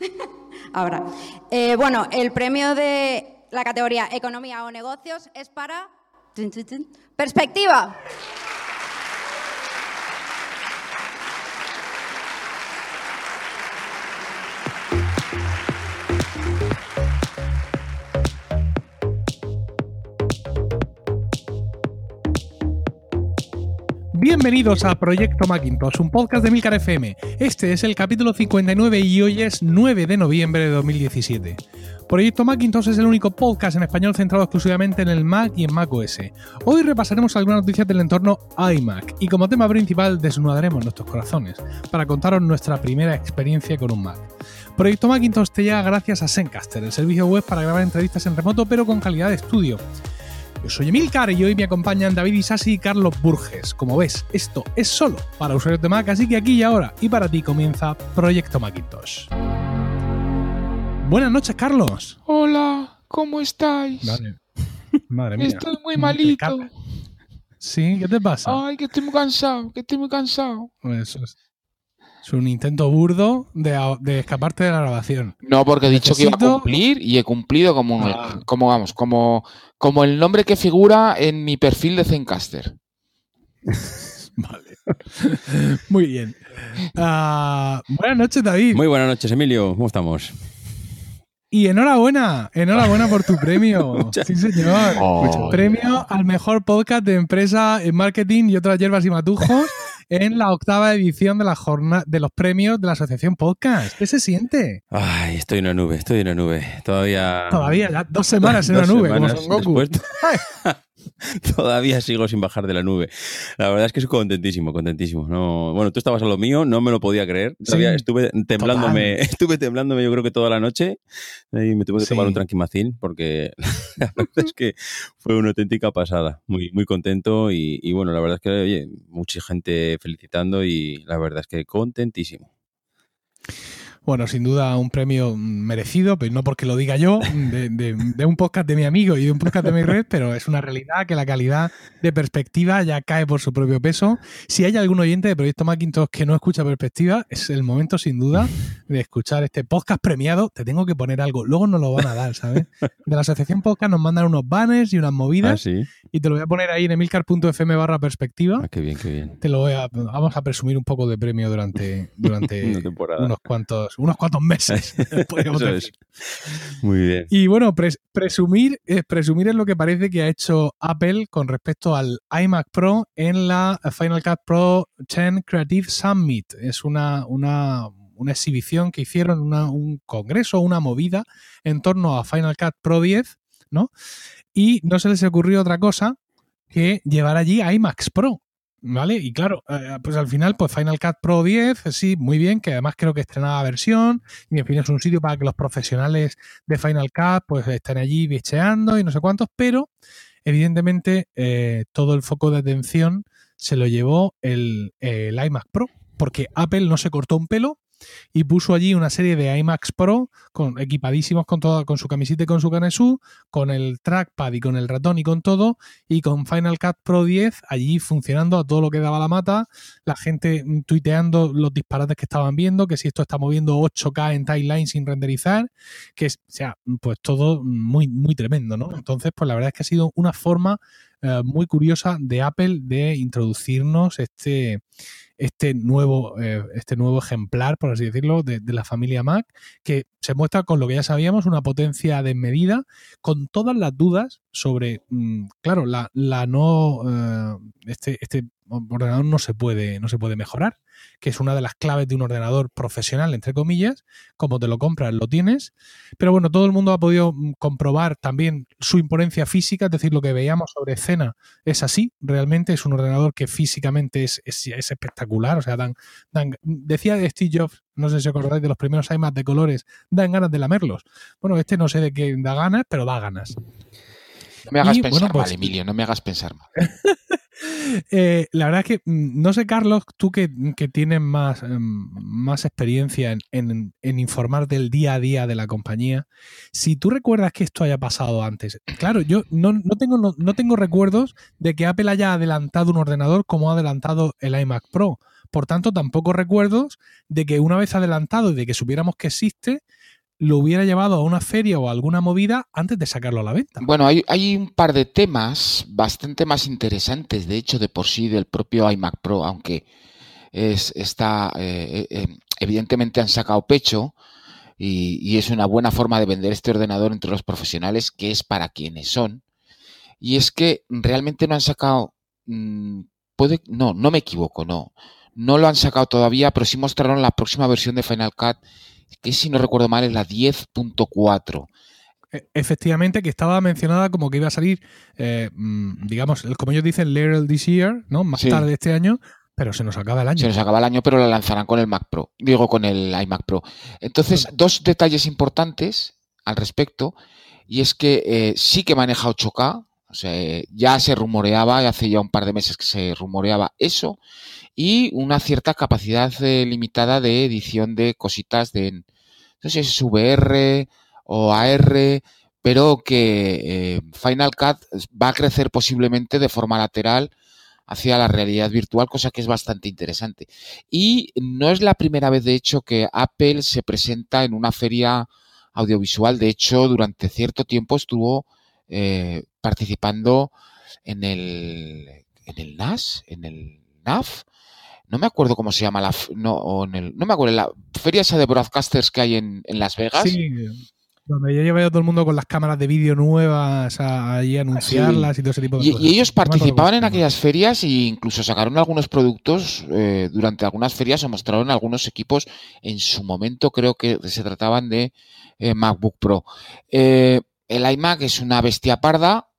Ahora. Eh, bueno, el premio de la categoría Economía o Negocios es para... Perspectiva. Bienvenidos a Proyecto Macintosh, un podcast de Milcar FM. Este es el capítulo 59 y hoy es 9 de noviembre de 2017. Proyecto Macintosh es el único podcast en español centrado exclusivamente en el Mac y en Mac OS. Hoy repasaremos algunas noticias del entorno iMac y como tema principal desnudaremos nuestros corazones para contaros nuestra primera experiencia con un Mac. Proyecto Macintosh te llega gracias a Zencaster, el servicio web para grabar entrevistas en remoto pero con calidad de estudio. Yo soy Emilcar y hoy me acompañan David Isasi y Carlos Burges. Como ves, esto es solo para usuarios de Mac, así que aquí y ahora y para ti comienza Proyecto Macintosh. Buenas noches, Carlos. Hola, ¿cómo estáis? Madre, madre mía. Estoy muy malito. ¿Sí? ¿Qué te pasa? Ay, que estoy muy cansado, que estoy muy cansado. Eso es, es un intento burdo de, de escaparte de la grabación. No, porque he dicho que iba a cumplir y he cumplido como, Ah. como vamos, como, como el nombre que figura en mi perfil de Zencaster. Vale. Muy bien. Ah, buenas noches, David. Muy buenas noches, Emilio. ¿Cómo estamos? Y enhorabuena, enhorabuena por tu premio. Sí, señor. Oh. Premio al mejor podcast de empresa en marketing y otras hierbas y matujos en la octava edición de la jornada de los premios de la Asociación Podcast. ¿Qué se siente? Ay, estoy en una nube, estoy en una nube. Todavía. Todavía, ya dos semanas en Dos una nube, como Son Goku. Todavía sigo sin bajar de la nube. La verdad es que estoy contentísimo, contentísimo. No, bueno, tú estabas a lo mío, no me lo podía creer. Sí, estuve temblándome, estuve temblándome yo creo que toda la noche y me tuve que Sí. tomar un tranquimacín porque la verdad es que fue una auténtica pasada. Muy, muy contento y, y bueno, la verdad es que, oye, mucha gente felicitando y la verdad es que contentísimo. Bueno, sin duda un premio merecido, pero no porque lo diga yo, de, de- de un podcast de mi amigo y de un podcast de mi red, pero es una realidad que la calidad de perspectiva ya cae por su propio peso. Si hay algún oyente de Proyecto Macintosh que no escucha perspectiva, es el momento sin duda de escuchar este podcast premiado. Te tengo que poner algo, luego nos lo van a dar, ¿sabes? De la Asociación Podcast nos mandan unos banners y unas Ah, movidas sí. y te lo voy a poner ahí en emilcar.fm barra perspectiva. Ah, qué bien, qué bien. Te lo voy a, vamos a presumir un poco de premio durante, durante unos cuantos, unos cuantos meses. podríamos decir. es. Muy bien. Y bueno, pres- presumir, eh, presumir es lo que parece que ha hecho Apple con respecto al iMac Pro en la Final Cut Pro 10 Creative Summit. Es una, una, una exhibición que hicieron, una- un congreso, una movida en torno a Final Cut Pro 10, ¿no? Y no se les ocurrió otra cosa que llevar allí iMacs Pro. ¿Vale? Y claro, eh, pues al final, pues Final Cut Pro 10, sí, muy bien, que además creo que estrenaba versión, y en fin, es un sitio para que los profesionales de Final Cut pues estén allí bicheando y no sé cuántos, pero evidentemente eh, todo el foco de atención se lo llevó el, el iMac Pro, porque Apple no se cortó un pelo y puso allí una serie de iMacs Pro con, equipadísimos con todo, con su camiseta y con su canesú, con el trackpad y con el ratón y con todo, y con Final Cut Pro 10 allí funcionando a todo lo que daba la mata, la gente tuiteando los disparates que estaban viendo, que si esto está moviendo 8K en timeline sin renderizar, que es, sea, pues todo muy, muy tremendo, ¿no? Entonces, pues la verdad es que ha sido una forma eh, muy curiosa de Apple de introducirnos este, este nuevo, eh, este nuevo ejemplar, por así decirlo, de, de la familia Mac, que se muestra con lo que ya sabíamos, una potencia desmedida, con todas las dudas sobre, mm, claro, la, la no, eh, este, este ordenador no se puede, no se puede mejorar, que es una de las claves de un ordenador profesional, entre comillas, como te lo compras, lo tienes, pero bueno, todo el mundo ha podido mm, comprobar también su imponencia física, es decir, lo que veíamos sobre escena es así, realmente es un ordenador que físicamente es, es, es espectacular, o sea, dan, decía Steve Jobs, no sé si acordáis de los primeros iMac de colores, dan ganas de lamerlos. Bueno, este no sé de qué da ganas, pero da ganas. No me hagas Y, pensar bueno, pues- mal, Emilio, no me hagas pensar mal. Eh, la verdad es que, mm, no sé, Carlos, tú que, que tienes más, em, más experiencia en, en- en informar del día a día de la compañía, si tú recuerdas que esto haya pasado antes. Claro, yo no, no tengo, no, no tengo recuerdos de que Apple haya adelantado un ordenador como ha adelantado el iMac Pro. Por tanto, tampoco recuerdos de que una vez adelantado y de que supiéramos que existe, lo hubiera llevado a una feria o a alguna movida antes de sacarlo a la venta. Bueno, hay, un par de temas bastante más interesantes, de hecho, de por sí del propio iMac Pro, aunque es, está, eh, eh, evidentemente han sacado pecho y, es una buena forma de vender este ordenador entre los profesionales, que es para quienes son. Y es que realmente no han sacado, mm, no, no me equivoco, no, no lo han sacado todavía, pero sí mostraron la próxima versión de Final Cut, que si no recuerdo mal es la 10.4. E- Efectivamente, que estaba mencionada como que iba a salir, eh, mm, digamos, como ellos dicen, later this year, ¿no? Más Sí. tarde este año, pero se nos acaba el año. Se nos acaba el año, pero la lanzarán con el Mac Pro. Digo, con el iMac Pro. Entonces, dos detalles importantes al respecto. Y es que eh, sí que maneja 8K. O sea, eh, ya se rumoreaba, hace ya un par de meses que se rumoreaba eso. Y una cierta capacidad eh, limitada de edición de cositas de, no sé si es VR o AR, pero que eh, Final Cut va a crecer posiblemente de forma lateral hacia la realidad virtual, cosa que es bastante interesante. Y no es la primera vez, de hecho, que Apple se presenta en una feria audiovisual. De hecho, durante cierto tiempo estuvo eh, participando en el, en el NAS, en el NAF. No me acuerdo cómo se llama la... No, o en el, no me acuerdo, en la feria esa de broadcasters que hay en, en Las Vegas. Sí, donde ya lleva todo el mundo con las cámaras de vídeo nuevas a, allí a anunciarlas y todo ese tipo de Y, cosas. y ellos participaban en aquellas ferias e incluso sacaron algunos productos eh, durante algunas ferias o mostraron algunos equipos. En su momento creo que se trataban de eh, MacBook Pro. Eh, el iMac es una bestia parda,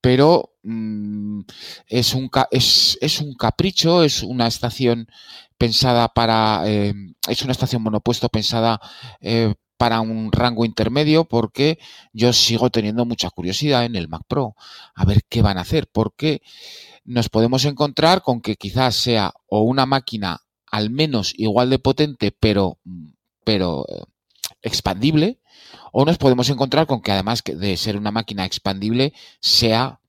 pero mm, es, un, es, es un capricho, es una estación pensada para... eh, es una estación monopuesto pensada eh, para un rango intermedio porque yo sigo teniendo mucha curiosidad en el Mac Pro. A ver qué van a hacer, porque nos podemos encontrar con que quizás sea o una máquina al menos igual de potente, pero, pero eh, expandible, o nos podemos encontrar con que además de ser una máquina expandible sea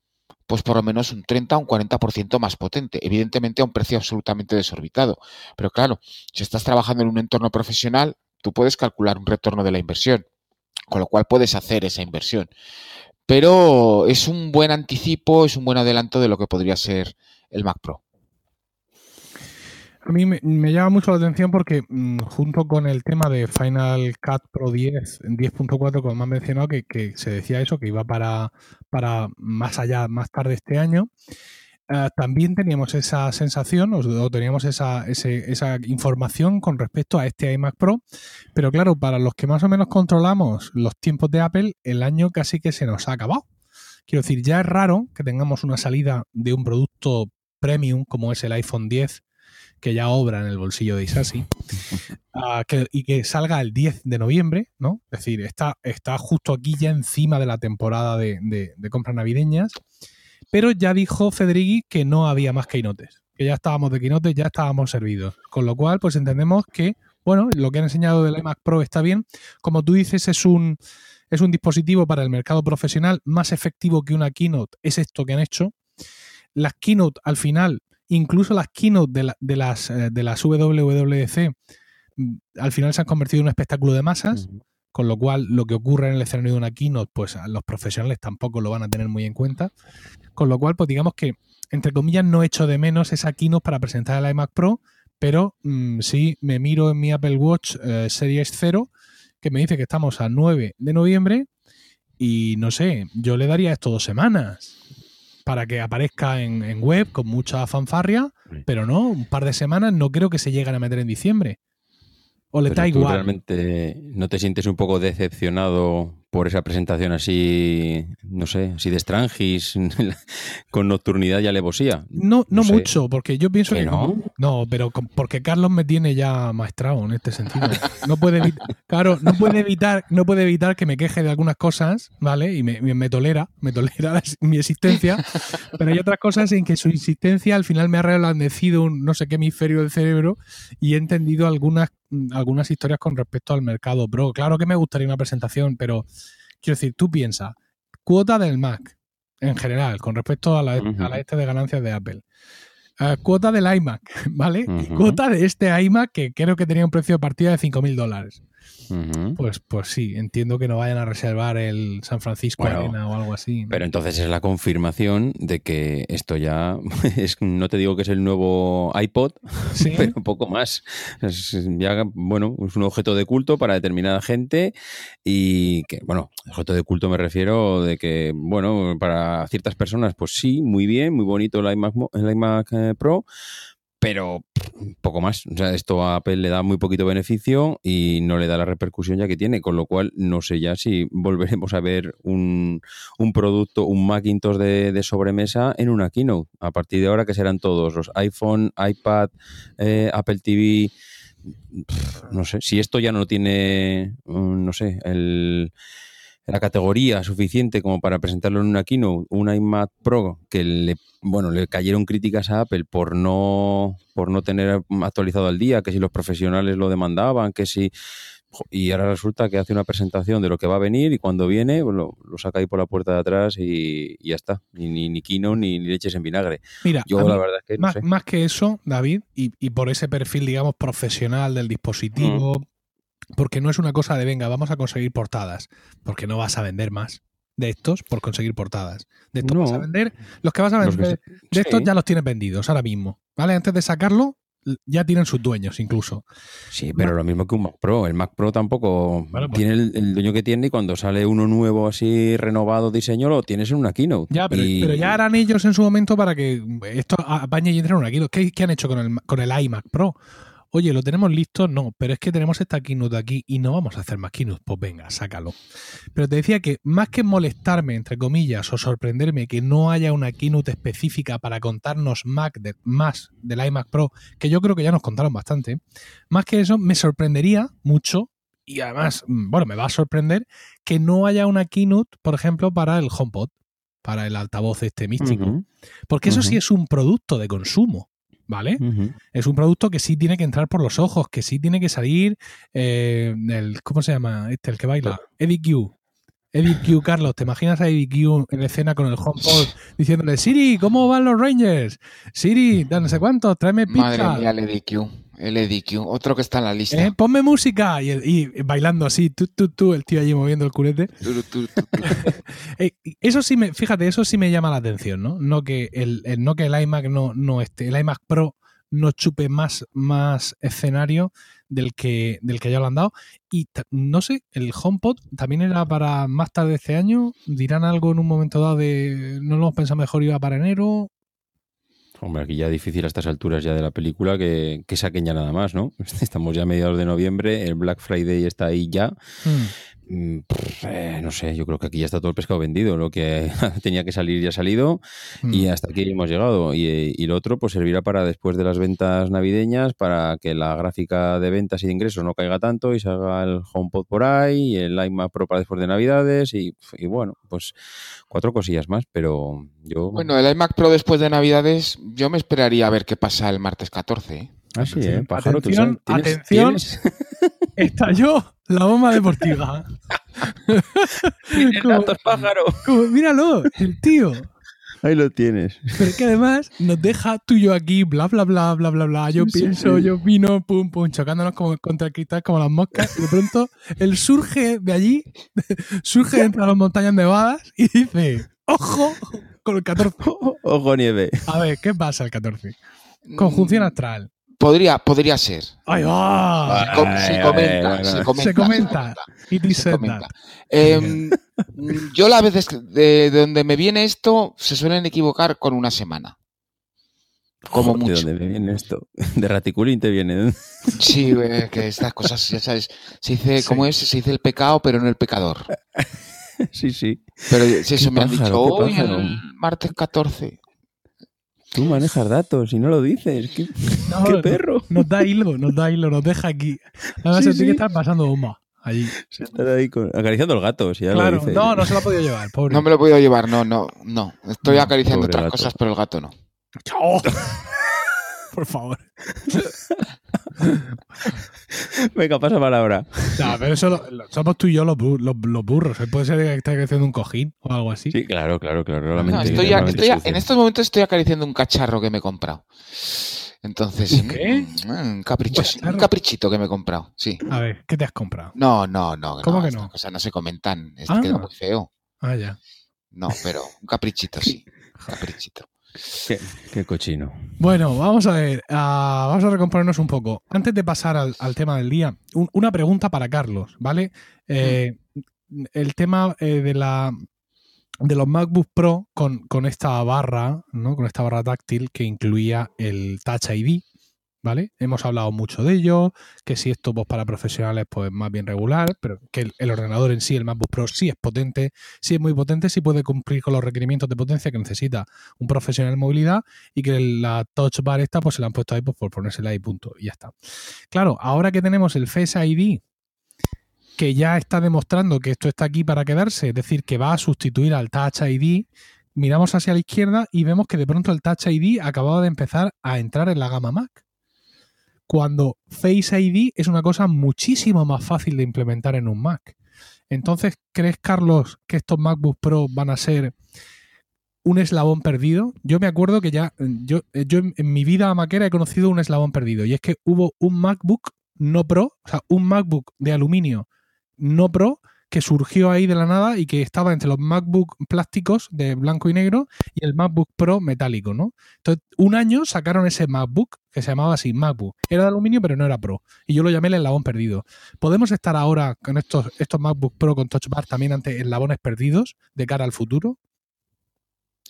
pues por lo menos un 30 o un 40% más potente, evidentemente a un precio absolutamente desorbitado. Pero claro, si estás trabajando en un entorno profesional, tú puedes calcular un retorno de la inversión, con lo cual puedes hacer esa inversión pero es un buen anticipo, es un buen adelanto de lo que podría ser el Mac Pro. A mí me, llama mucho la atención porque mm, junto con el tema de Final Cut Pro 10, en 10.4, como me han mencionado, que, que se decía eso, que iba para, para más allá, más tarde este año, eh, también teníamos esa sensación o, o teníamos esa, ese- esa información con respecto a este iMac Pro, pero claro, para los que más o menos controlamos los tiempos de Apple, el año casi que se nos ha acabado. Quiero decir, ya es raro que tengamos una salida de un producto premium como es el iPhone 10 que ya obra en el bolsillo de Isasi, ah, que- y que salga el 10 de noviembre, ¿no? Es decir, está, está justo aquí ya encima de la temporada de, de- de compras navideñas, pero ya dijo Federighi que no había más keynotes, que ya estábamos de keynotes, ya estábamos servidos, con lo cual pues entendemos que, bueno, lo que han enseñado del iMac Pro está bien, como tú dices, es un, es un dispositivo para el mercado profesional más efectivo que una keynote, es esto que han hecho. Las keynote al final incluso las keynote de, la- de las, eh, de las WWDC mm, al final se han convertido en un espectáculo de masas, con lo cual lo que ocurre en el escenario de una keynote, pues a los profesionales tampoco lo van a tener muy en cuenta. Con lo cual, pues digamos que, entre comillas, no echo de menos esa keynote para presentar el iMac Pro, pero mm, sí me miro en mi Apple Watch eh, Series 0, que me dice que estamos a 9 de noviembre, y no sé, yo le daría esto dos semanas para que aparezca en, en web con mucha fanfarria, Sí. pero no, un par de semanas no creo que se lleguen a meter en diciembre. O le Pero da tú igual. realmente no te sientes un poco decepcionado por esa presentación así, no sé, así de Strangis, con nocturnidad y alevosía. No, no, No sé. mucho, porque yo pienso ¿Que que. no? no, pero porque Carlos me tiene ya maestrado en este sentido. No puede evitar, claro, no puede evitar, no puede evitar que me queje de algunas cosas, ¿vale? Y me, me- me tolera, me tolera la- mi existencia. Pero hay otras cosas en que su insistencia al final me ha reblandecido un no sé qué hemisferio del cerebro y he entendido algunas, algunas historias con respecto al mercado pro. Claro que me gustaría una presentación, pero quiero decir, tú piensas, cuota del Mac en general, con respecto a la, a la este de ganancias de Apple. Eh, cuota del iMac, ¿vale? Y Ujú. cuota de este iMac que creo que tenía un precio de partida de 5.000 dólares. Pues, pues sí, entiendo que no vayan a reservar el San Francisco Bueno, Arena o algo así. ¿no? Pero entonces es la confirmación de que esto ya es, no te digo que es el nuevo iPod, Sí. pero un poco más. Es ya, bueno, es un objeto de culto para determinada gente y que, bueno, objeto de culto me refiero de que, bueno, para ciertas personas, pues sí, muy bien, muy bonito el iMac, el iMac eh, Pro, pero poco más. O sea, esto a Apple le da muy poquito beneficio y no le da la repercusión ya que tiene, con lo cual no sé ya si volveremos a ver un, un producto, un Macintosh de, de sobremesa en una keynote. A partir de ahora que serán todos los iPhone, iPad, eh, Apple TV. No sé, si esto ya no tiene, mm, no sé, el, la categoría suficiente como para presentarlo en una keynote, un iMac Pro que le, bueno, le cayeron críticas a Apple por no, por no tener actualizado al día, que si los profesionales lo demandaban, que si y ahora resulta que hace una presentación de lo que va a venir y cuando viene pues lo, lo saca ahí por la puerta de atrás y, y ya está. Ni, ni, ni keynote ni, ni leches en vinagre. Mira, Yo mí- la verdad es que no más, sé. más que eso, David, y, y por ese perfil, digamos, profesional del dispositivo, Mm. Porque no es una cosa de, venga, vamos a conseguir portadas, porque no vas a vender más de estos por conseguir portadas. De estos No. vas a vender, los que vas a vender, se- de estos sí. ya los tienes vendidos ahora mismo, ¿vale? Antes de sacarlo, ya tienen sus dueños incluso. Sí, pero lo mismo que un Mac Pro. El Mac Pro tampoco Bueno, pues- tiene el, el dueño que tiene y cuando sale uno nuevo así renovado diseño lo tienes en una keynote. Ya, pero, Y- pero ya harán ellos en su momento para que esto apañe y entre en una keynote. ¿Qué, qué han hecho con el, con el iMac Pro? Oye, ¿lo tenemos listo? No, pero es que tenemos esta keynote aquí y no vamos a hacer más keynote. Pues venga, sácalo. Pero te decía que más que molestarme, entre comillas, o sorprenderme que no haya una keynote específica para contarnos Mac de- más del iMac Pro, que yo creo que ya nos contaron bastante, más que eso, me sorprendería mucho y además, mm, bueno, me va a sorprender que no haya una keynote, por ejemplo, para el HomePod, para el altavoz este místico. Porque eso sí es un producto de consumo, ¿vale? Es un producto que sí tiene que entrar por los ojos, que sí tiene que salir eh, el, ¿cómo se llama? Este, el que baila. Eddie Q. Eddie Q, Carlos, ¿te imaginas a Eddie Q en escena con el HomePod diciéndole, Siri, ¿cómo van los Rangers? Siri, no sé cuánto, tráeme pizza. Madre mía, el EDQ. El EDQ. Otro que está en la lista. Eh, ponme música y, el- y bailando así, tú, tú, tú, el tío allí moviendo el culete. Eh, eso sí me, fíjate, eso sí me llama la atención, ¿no? No que el, el- no que el iMac no, no esté, el iMac Pro no chupe más, más escenario del que, del que ya lo han dado. Y no sé, el HomePod también era para más tarde este año. Dirán algo en un momento dado de no lo hemos pensado mejor, iba para enero. Hombre, aquí ya difícil a estas alturas ya de la película que, que saquen ya nada más, ¿no? Estamos ya a mediados de noviembre, el Black Friday está ahí ya. Hmm. Mm, pff, eh, no sé, yo creo que aquí ya está todo el pescado vendido. Lo que tenía que salir ya ha salido y hasta aquí hemos llegado. Y, y lo otro, pues servirá para después de las ventas navideñas, para que la gráfica de ventas y de ingresos no caiga tanto y se haga el HomePod por ahí y el iMac Pro para después de Navidades. Y, y bueno, pues cuatro cosillas más, pero yo. Bueno, el iMac Pro después de Navidades, yo me esperaría a ver qué pasa el martes 14. ¿eh? Ah, sí, Atención, ¿eh? Pájaro, ¿tú atención, sabes? ¿Tienes- atención. tienes- Estalló la bomba deportiva. Como- pájaro? como- míralo, el tío. Ahí lo tienes. Pero es que además nos deja tú y yo aquí, bla, bla, bla, bla, bla, bla. Yo Sí, pienso, sí. yo opino, pum, pum, chocándonos como contra el cristal como las moscas. Y de pronto él surge de allí, surge entre las montañas nevadas y dice, ojo, con el 14. Ojo, nieve. A ver, ¿qué pasa el 14? Conjunción Mm, astral. Podría, podría ser. ¡Ay, va! Com- se comenta, ay, se comenta. Se comenta. Se comenta. Em, yo la vez de, de donde me viene esto, se suelen equivocar con una semana. Como Joder, mucho. ¿De dónde me viene esto? De raticulín te viene. Sí, eh, que estas cosas, ya sabes, se dice, Sí. ¿cómo es? Se dice el pecado, pero no el pecador. sí, sí. Pero si eso me han dicho hoy, pájaro". el martes 14. Tú manejas datos y no lo dices. ¿Qué, No, qué no, perro? Nos da hilo, nos da hilo, nos deja aquí. Además, Sí, tiene que sí. estar pasando bomba allí. Se está ahí con- acariciando el gato, si ya lo Claro, no, no se lo ha podido llevar, pobre. No me lo he podido llevar, no, no, no. Estoy No, acariciando pobre otras gato. cosas, pero el gato no. ¡Oh! Por favor. Venga, pasa palabra. No, pero eso lo- lo- somos tú y yo los, bu- los, los burros. Puede ser que esté creciendo un cojín o algo así. Sí, claro, claro, claro. la No, estoy, a- estoy a- en estos momentos estoy acariciando un cacharro que me he comprado. Entonces, ¿Qué? mm, un, capricho, Un cacharro. un caprichito que me he comprado, sí. A ver, ¿qué te has comprado? No, no, no. ¿Cómo que no? cosas no se comentan. Es Ah. queda muy feo. Ah, ya. No, pero un caprichito sí. Un caprichito. Qué, qué cochino. Bueno, vamos a ver, ah, vamos a recomponernos un poco. Antes de pasar al, tema del día, un- una pregunta para Carlos, ¿vale? Eh, El tema eh, de la de los MacBook Pro con, con esta barra, ¿no? Con esta barra táctil que incluía el Touch ID, ¿vale? Hemos hablado mucho de ello, que si esto pues, para profesionales pues más bien regular, pero que el, ordenador en sí, el MacBook Pro, sí es potente, sí es muy potente, sí puede cumplir con los requerimientos de potencia que necesita un profesional en movilidad y que la touch bar esta pues se la han puesto ahí pues, por ponérsela ahí punto y ya está. Claro, ahora que tenemos el Face ID que ya está demostrando que esto está aquí para quedarse, es decir, que va a sustituir al Touch ID, miramos hacia la izquierda y vemos que de pronto el Touch ID acababa de empezar a entrar en la gama Mac. Cuando Face ID es una cosa muchísimo más fácil de implementar en un Mac. Entonces, ¿crees, Carlos, que estos MacBook Pro van a ser un eslabón perdido? Yo me acuerdo que ya, yo, yo en, mi vida maquera he conocido un eslabón perdido y es que hubo un MacBook no Pro, o sea, un MacBook de aluminio no Pro que surgió ahí de la nada y que estaba entre los MacBook plásticos de blanco y negro y el MacBook Pro metálico, ¿no? Entonces, un año sacaron ese MacBook que se llamaba así, MacBook. Era de aluminio, pero no era Pro. Y yo lo llamé el eslabón perdido. ¿Podemos estar ahora con estos, estos MacBook Pro con Touch Bar también ante eslabones perdidos de cara al futuro?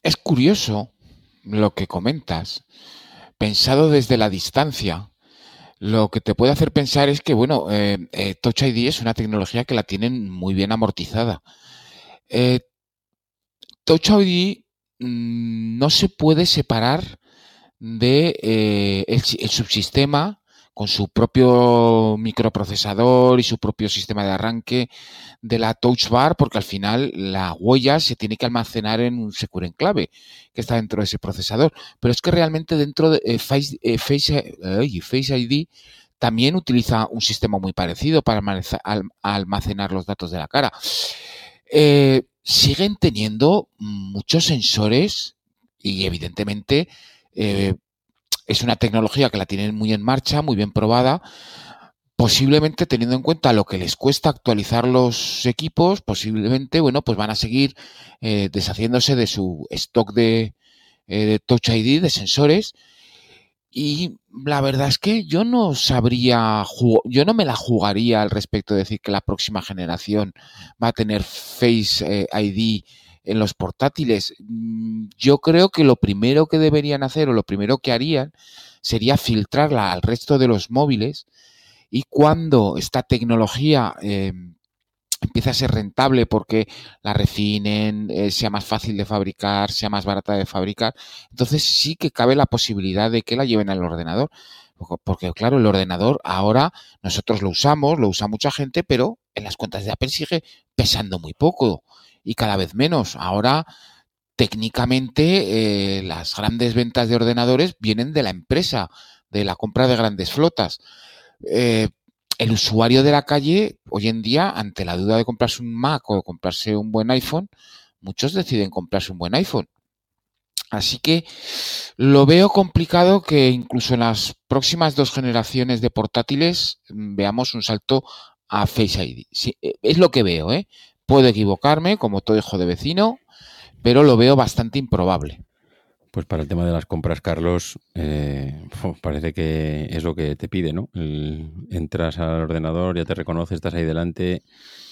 Es curioso lo que comentas, pensado desde la distancia. Lo que te puede hacer pensar es que, bueno, eh, eh, Touch ID es una tecnología que la tienen muy bien amortizada. Eh, Touch ID mm, no se puede separar de eh, el, si- el subsistema con su propio microprocesador y su propio sistema de arranque de la touch bar, porque al final la huella se tiene que almacenar en un secure enclave que está dentro de ese procesador. Pero es que realmente dentro de eh, Face, eh, Face, ID también utiliza un sistema muy parecido para almace- al- almacenar los datos de la cara. Eh, siguen teniendo muchos sensores y evidentemente eh, es una tecnología que la tienen muy en marcha, muy bien probada, posiblemente teniendo en cuenta lo que les cuesta actualizar los equipos, posiblemente, bueno, pues van a seguir eh, deshaciéndose de su stock de, eh, Touch ID, de sensores. Y la verdad es que yo no sabría, yo no me la jugaría al respecto de decir que la próxima generación va a tener Face eh, ID en los portátiles. Mm, Yo creo que lo primero que deberían hacer o lo primero que harían sería filtrarla al resto de los móviles y cuando esta tecnología eh, empieza a ser rentable porque la refinen, eh, sea más fácil de fabricar, sea más barata de fabricar, entonces sí que cabe la posibilidad de que la lleven al ordenador. Porque claro, el ordenador ahora nosotros lo usamos, lo usa mucha gente, pero en las cuentas de Apple sigue pesando muy poco y cada vez menos. Ahora, técnicamente, eh, las grandes ventas de ordenadores vienen de la empresa, de la compra de grandes flotas. Eh, el usuario de la calle, hoy en día, ante la duda de comprarse un Mac o comprarse un buen iPhone, muchos deciden comprarse un buen iPhone. Así que lo veo complicado que incluso en las próximas dos generaciones de portátiles mm, veamos un salto a Face ID. Sí, eh, es lo que veo, ¿eh? Puedo equivocarme, como todo hijo de vecino, pero lo veo bastante improbable. Pues para el tema de las compras, Carlos, eh, parece que es lo que te pide, ¿no? El- entras al ordenador, ya te reconoce, estás ahí delante,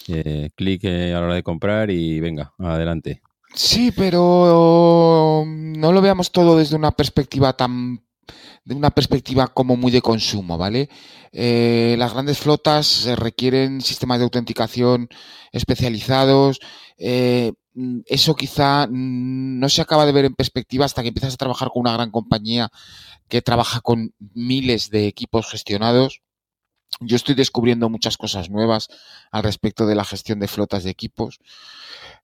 eh, clic a la hora de comprar y venga, adelante. Sí, pero no lo veamos todo desde una perspectiva tan de una perspectiva como muy de consumo, ¿vale? Eh, las grandes flotas eh, requieren sistemas de autenticación especializados. eh, mm, eso quizá mm, no se acaba de ver en perspectiva hasta que empiezas a trabajar con una gran compañía que trabaja con miles de equipos gestionados. Yo estoy descubriendo muchas cosas nuevas al respecto de la gestión de flotas de equipos,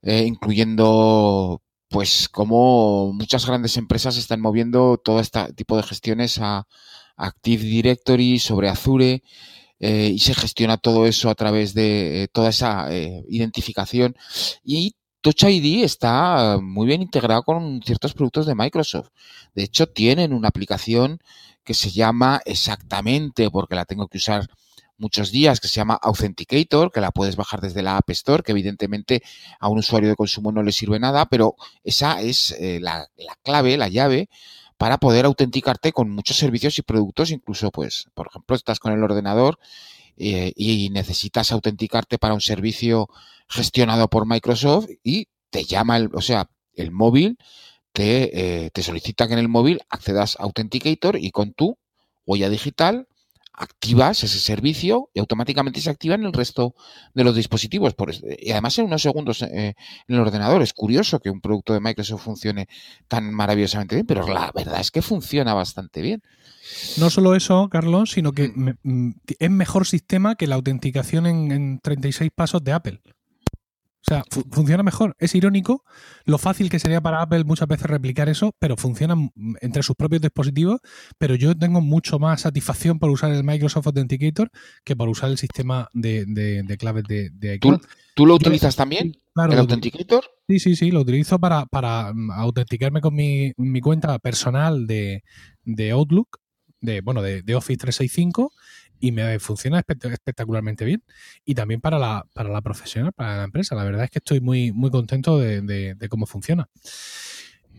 incluyendo pues cómo muchas grandes empresas están moviendo todo este tipo de gestiones a Active Directory sobre Azure eh, y se gestiona todo eso a través de eh, toda esa eh, identificación y Touch ID está muy bien integrado con ciertos productos de Microsoft. De hecho, tienen una aplicación que se llama exactamente, porque la tengo que usar muchos días, que se llama Authenticator, que la puedes bajar desde la App Store, que evidentemente a un usuario de consumo no le sirve nada, pero esa es eh, la, la clave, la llave para poder autenticarte con muchos servicios y productos, incluso pues, por ejemplo, estás con el ordenador eh, y necesitas autenticarte para un servicio gestionado por Microsoft y te llama, el, o sea, el móvil te, eh, te solicita que en el móvil accedas a Authenticator y con tu huella digital activas ese servicio y automáticamente se activa en el resto de los dispositivos. Por, y además en unos segundos eh, en el ordenador. Es curioso que un producto de Microsoft funcione tan maravillosamente bien, pero la verdad es que funciona bastante bien. No solo eso, Carlos, sino que me, mm, es mejor sistema que la autenticación en, en 36 pasos de Apple. O sea, fu funciona mejor. Es irónico lo fácil que sería para Apple muchas veces replicar eso, pero funciona entre sus propios dispositivos. Pero yo tengo mucho más satisfacción por usar el Microsoft Authenticator que por usar el sistema de, de, de claves de, de iCloud. ¿Tú, ¿Tú, lo utilizas yo, también? Claro, ¿El Authenticator? Sí, sí, sí, lo utilizo para, para mm, autenticarme con mi, mi cuenta personal de, de Outlook, de, bueno, de, de Office 365 y me funciona espectacularmente bien. Y también para la, para la profesional, para la empresa. La verdad es que estoy muy, muy contento de, cómo funciona.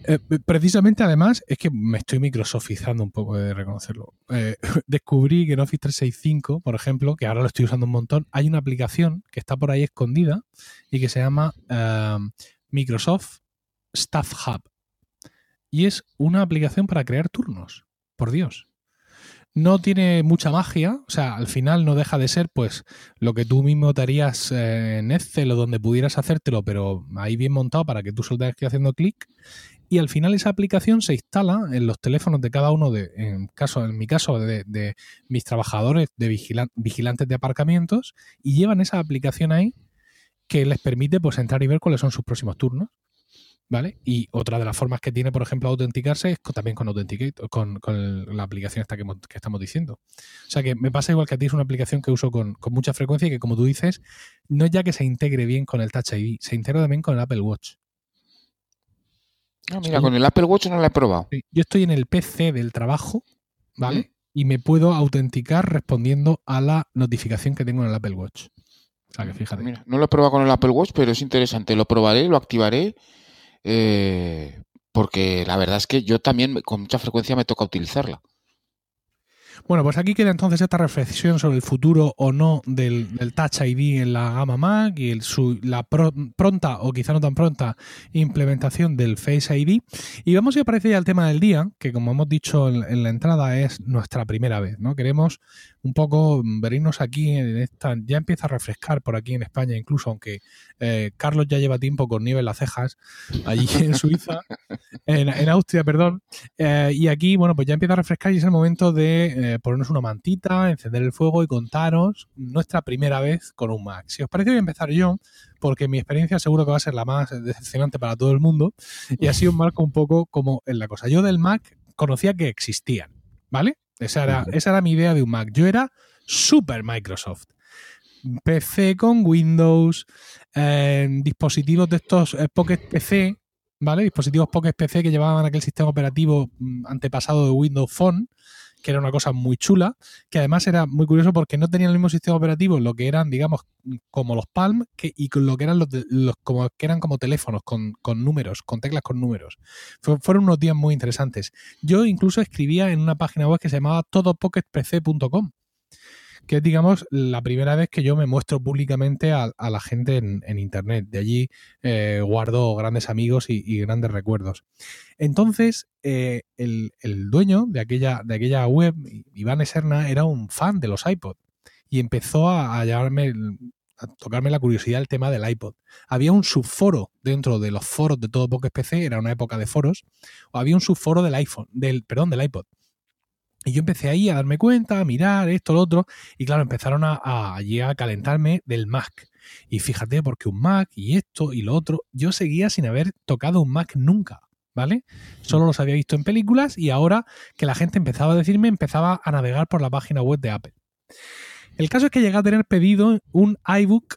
Eh, precisamente, además, es que me estoy microsoftizando un poco de reconocerlo. Eh, descubrí que en Office 365, por ejemplo, que ahora lo estoy usando un montón, hay una aplicación que está por ahí escondida y que se llama uh, Microsoft Staff Hub. Y es una aplicación para crear turnos. Por Dios no tiene mucha magia, o sea, al final no deja de ser pues lo que tú mismo te harías eh, en Excel o donde pudieras hacértelo, pero ahí bien montado para que tú solo que haciendo clic. Y al final esa aplicación se instala en los teléfonos de cada uno de, en caso, en mi caso, de, mis trabajadores de vigilan, vigilantes de aparcamientos, y llevan esa aplicación ahí que les permite pues entrar y ver cuáles son sus próximos turnos. ¿Vale? Y otra de las formas que tiene, por ejemplo, autenticarse es también con Authenticate, con, con la aplicación esta que, que, estamos diciendo. O sea que me pasa igual que a ti, es una aplicación que uso con, con, mucha frecuencia y que, como tú dices, no es ya que se integre bien con el Touch ID, se integra también con el Apple Watch. No, mira, con el Apple Watch no la he probado. Yo estoy en el PC del trabajo, ¿vale? ¿Mm? Y me puedo autenticar respondiendo a la notificación que tengo en el Apple Watch. O sea que fíjate. Mira, no lo he probado con el Apple Watch, pero es interesante. Lo probaré, lo activaré eh, porque la verdad es que yo también con mucha frecuencia me toca utilizarla. Bueno, pues aquí queda entonces esta reflexión sobre el futuro o no del, Touch ID en la gama Mac y la pro, pronta o quizá no tan pronta implementación del Face ID. Y vamos y aparece ya el tema del día, que como hemos dicho en, en la entrada es nuestra primera vez, ¿no? Queremos un poco venirnos aquí en esta, ya empieza a refrescar por aquí en España, incluso aunque eh, Carlos ya lleva tiempo con nieve en las cejas, allí en Suiza, en, en Austria, perdón, eh, y aquí, bueno, pues ya empieza a refrescar y es el momento de eh, ponernos una mantita, encender el fuego y contaros nuestra primera vez con un Mac. Si os parece, voy a empezar yo, porque mi experiencia seguro que va a ser la más decepcionante para todo el mundo, y así os marco un poco como en la cosa. Yo del Mac conocía que existían, ¿vale? Esa era, esa era mi idea de un Mac. Yo era super Microsoft. PC con Windows, eh, dispositivos de estos eh, Pocket PC, ¿vale? Dispositivos Pocket PC que llevaban aquel sistema operativo mm, antepasado de Windows Phone, que era una cosa muy chula, que además era muy curioso porque no tenían el mismo sistema operativo, lo que eran, digamos, como los Palm que, y lo que eran los, como, que eran como teléfonos, con, con, números, con teclas con números. Fue, fueron unos días muy interesantes. Yo incluso escribía en una página web que se llamaba todopocketpc.com que es, digamos, la primera vez que yo me muestro públicamente a, la gente en, Internet. De allí eh, guardo grandes amigos y, grandes recuerdos. Entonces, eh, el, el, dueño de aquella, de aquella web, Iván Eserna, era un fan de los iPod y empezó a, a a tocarme la curiosidad el tema del iPod. Había un subforo dentro de los foros de todo Pocket PC, era una época de foros, o había un subforo del iPhone, del, perdón, del iPod. Y yo empecé ahí a darme cuenta, a mirar esto, lo otro, y claro, empezaron a, a, a calentarme del Mac. Y fíjate, porque un Mac y esto y lo otro, yo seguía sin haber tocado un Mac nunca, ¿vale? Solo los había visto en películas y ahora que la gente empezaba a decirme, empezaba a navegar por la página web de Apple. El caso es que llegué a tener pedido un iBook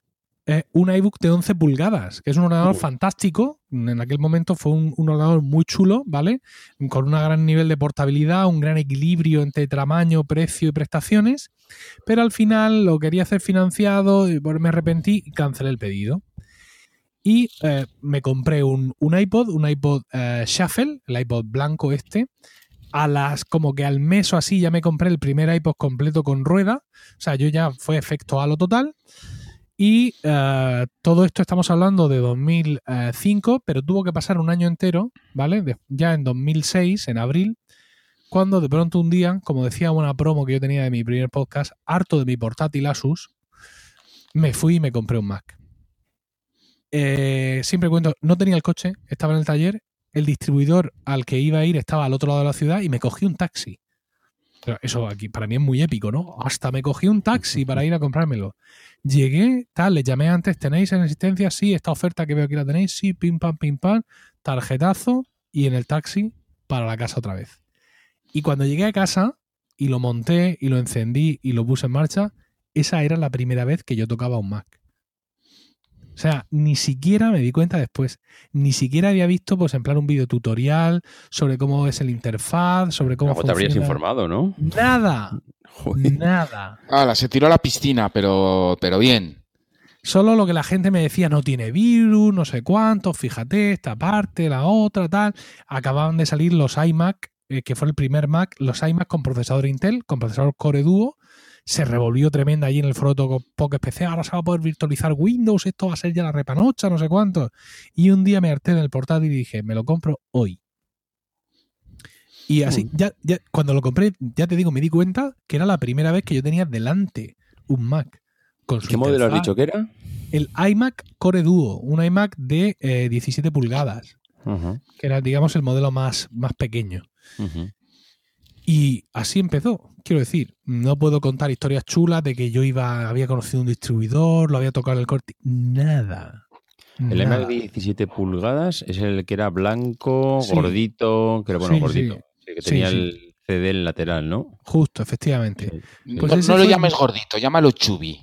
eh, un iBook de 11 pulgadas, que es un ordenador fantástico. En aquel momento fue un, un ordenador muy chulo, ¿vale? Con un gran nivel de portabilidad, un gran equilibrio entre tamaño, precio y prestaciones. Pero al final lo quería hacer financiado, y me arrepentí y cancelé el pedido. Y eh, me compré un, un iPod, un iPod eh, Shuffle, el iPod blanco este. A las, como que al mes o así, ya me compré el primer iPod completo con rueda. O sea, yo ya fue efecto halo total. Y eh, todo esto estamos hablando de 2005, pero tuvo que pasar un año entero, ¿vale? Ya en 2006, en abril, cuando de pronto un día, como decía una promo que yo tenía de mi primer podcast, harto de mi portátil Asus, me fui y me compré un Mac. Eh, siempre cuento, no tenía el coche, estaba en el taller, el distribuidor al que iba a ir estaba al otro lado de la ciudad y me cogí un taxi. Pero eso aquí para mí es muy épico, ¿no? Hasta me cogí un taxi para ir a comprármelo. Llegué, tal, les llamé antes, ¿tenéis en existencia? Sí, esta oferta que veo aquí la tenéis, sí, pim pam, pim pam, tarjetazo y en el taxi para la casa otra vez. Y cuando llegué a casa y lo monté y lo encendí y lo puse en marcha, esa era la primera vez que yo tocaba un Mac. O sea, ni siquiera me di cuenta después. Ni siquiera había visto, pues, en plan, un video tutorial sobre cómo es el interfaz, sobre cómo Algo te habrías informado, ¿no? Nada, Joder. nada. Ala, se tiró a la piscina, pero, pero bien. Solo lo que la gente me decía, no tiene virus, no sé cuánto, fíjate, esta parte, la otra, tal. Acababan de salir los iMac, eh, que fue el primer Mac, los iMac con procesador Intel, con procesador Core Duo. Se revolvió tremenda allí en el foro poco especial. Ahora se va a poder virtualizar Windows, esto va a ser ya la repanocha, no sé cuánto. Y un día me harté en el portátil y dije, me lo compro hoy. Y así, Mm. ya, ya, cuando lo compré, ya te digo, me di cuenta que era la primera vez que yo tenía delante un Mac. Con su ¿Qué modelo has dicho que era? el iMac Core Duo, un iMac de eh, 17 pulgadas, Ajá, que era, digamos, el modelo más, más pequeño. Y así empezó. Quiero decir, no puedo contar historias chulas de que yo iba, había conocido un distribuidor, lo había tocado en el corte. Nada. El Nada. iMac de 17 pulgadas es el que era blanco, Sí. gordito, que era bueno, Sí, gordito. sí. Sí, que tenía sí. el CD en lateral, ¿no? Justo, efectivamente. Pues no no lo llames mi- gordito, llámalo chubi.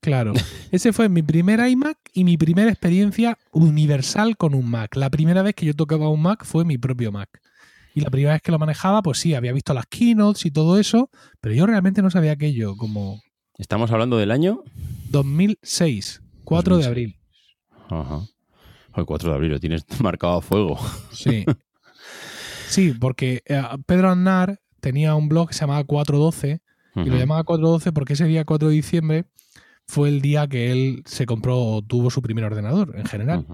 Claro. Ese fue mi primer iMac y mi primera experiencia universal con un Mac. La primera vez que yo tocaba un Mac fue mi propio Mac. Y la primera vez que lo manejaba, pues sí, había visto las keynotes y todo eso, pero yo realmente no sabía aquello, como Estamos hablando del año. 2006, 4 de 2006. abril. Ajá. El 4 de abril lo tienes marcado a fuego. Sí. Sí, porque eh, Pedro Aznar tenía un blog que se llamaba 412 y lo llamaba 412 porque ese día 4 de diciembre fue el día que él se compró o tuvo su primer ordenador en general.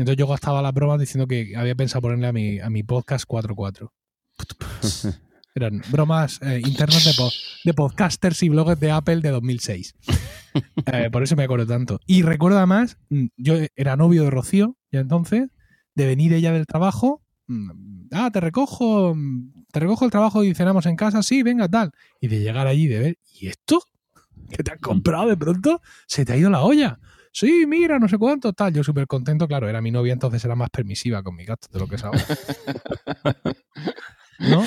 Entonces yo gastaba las bromas diciendo que había pensado ponerle a mi, a mi podcast 44. Eran bromas eh, internas de, po- de podcasters y bloggers de Apple de 2006. Eh, por eso me acuerdo tanto. Y recuerdo además, mm, yo era novio de Rocío, ya entonces, de venir ella del trabajo. mm, Ah, te recojo, mm, te recojo el trabajo y cenamos en casa, sí, venga, tal. Y de llegar allí y de ver, ¿y esto? ¿Qué te has comprado de pronto? Se te ha ido la olla. Sí, mira, no sé cuánto, tal. Yo súper contento, claro, era mi novia, entonces era más permisiva con mi gasto de lo que es ahora. ¿No?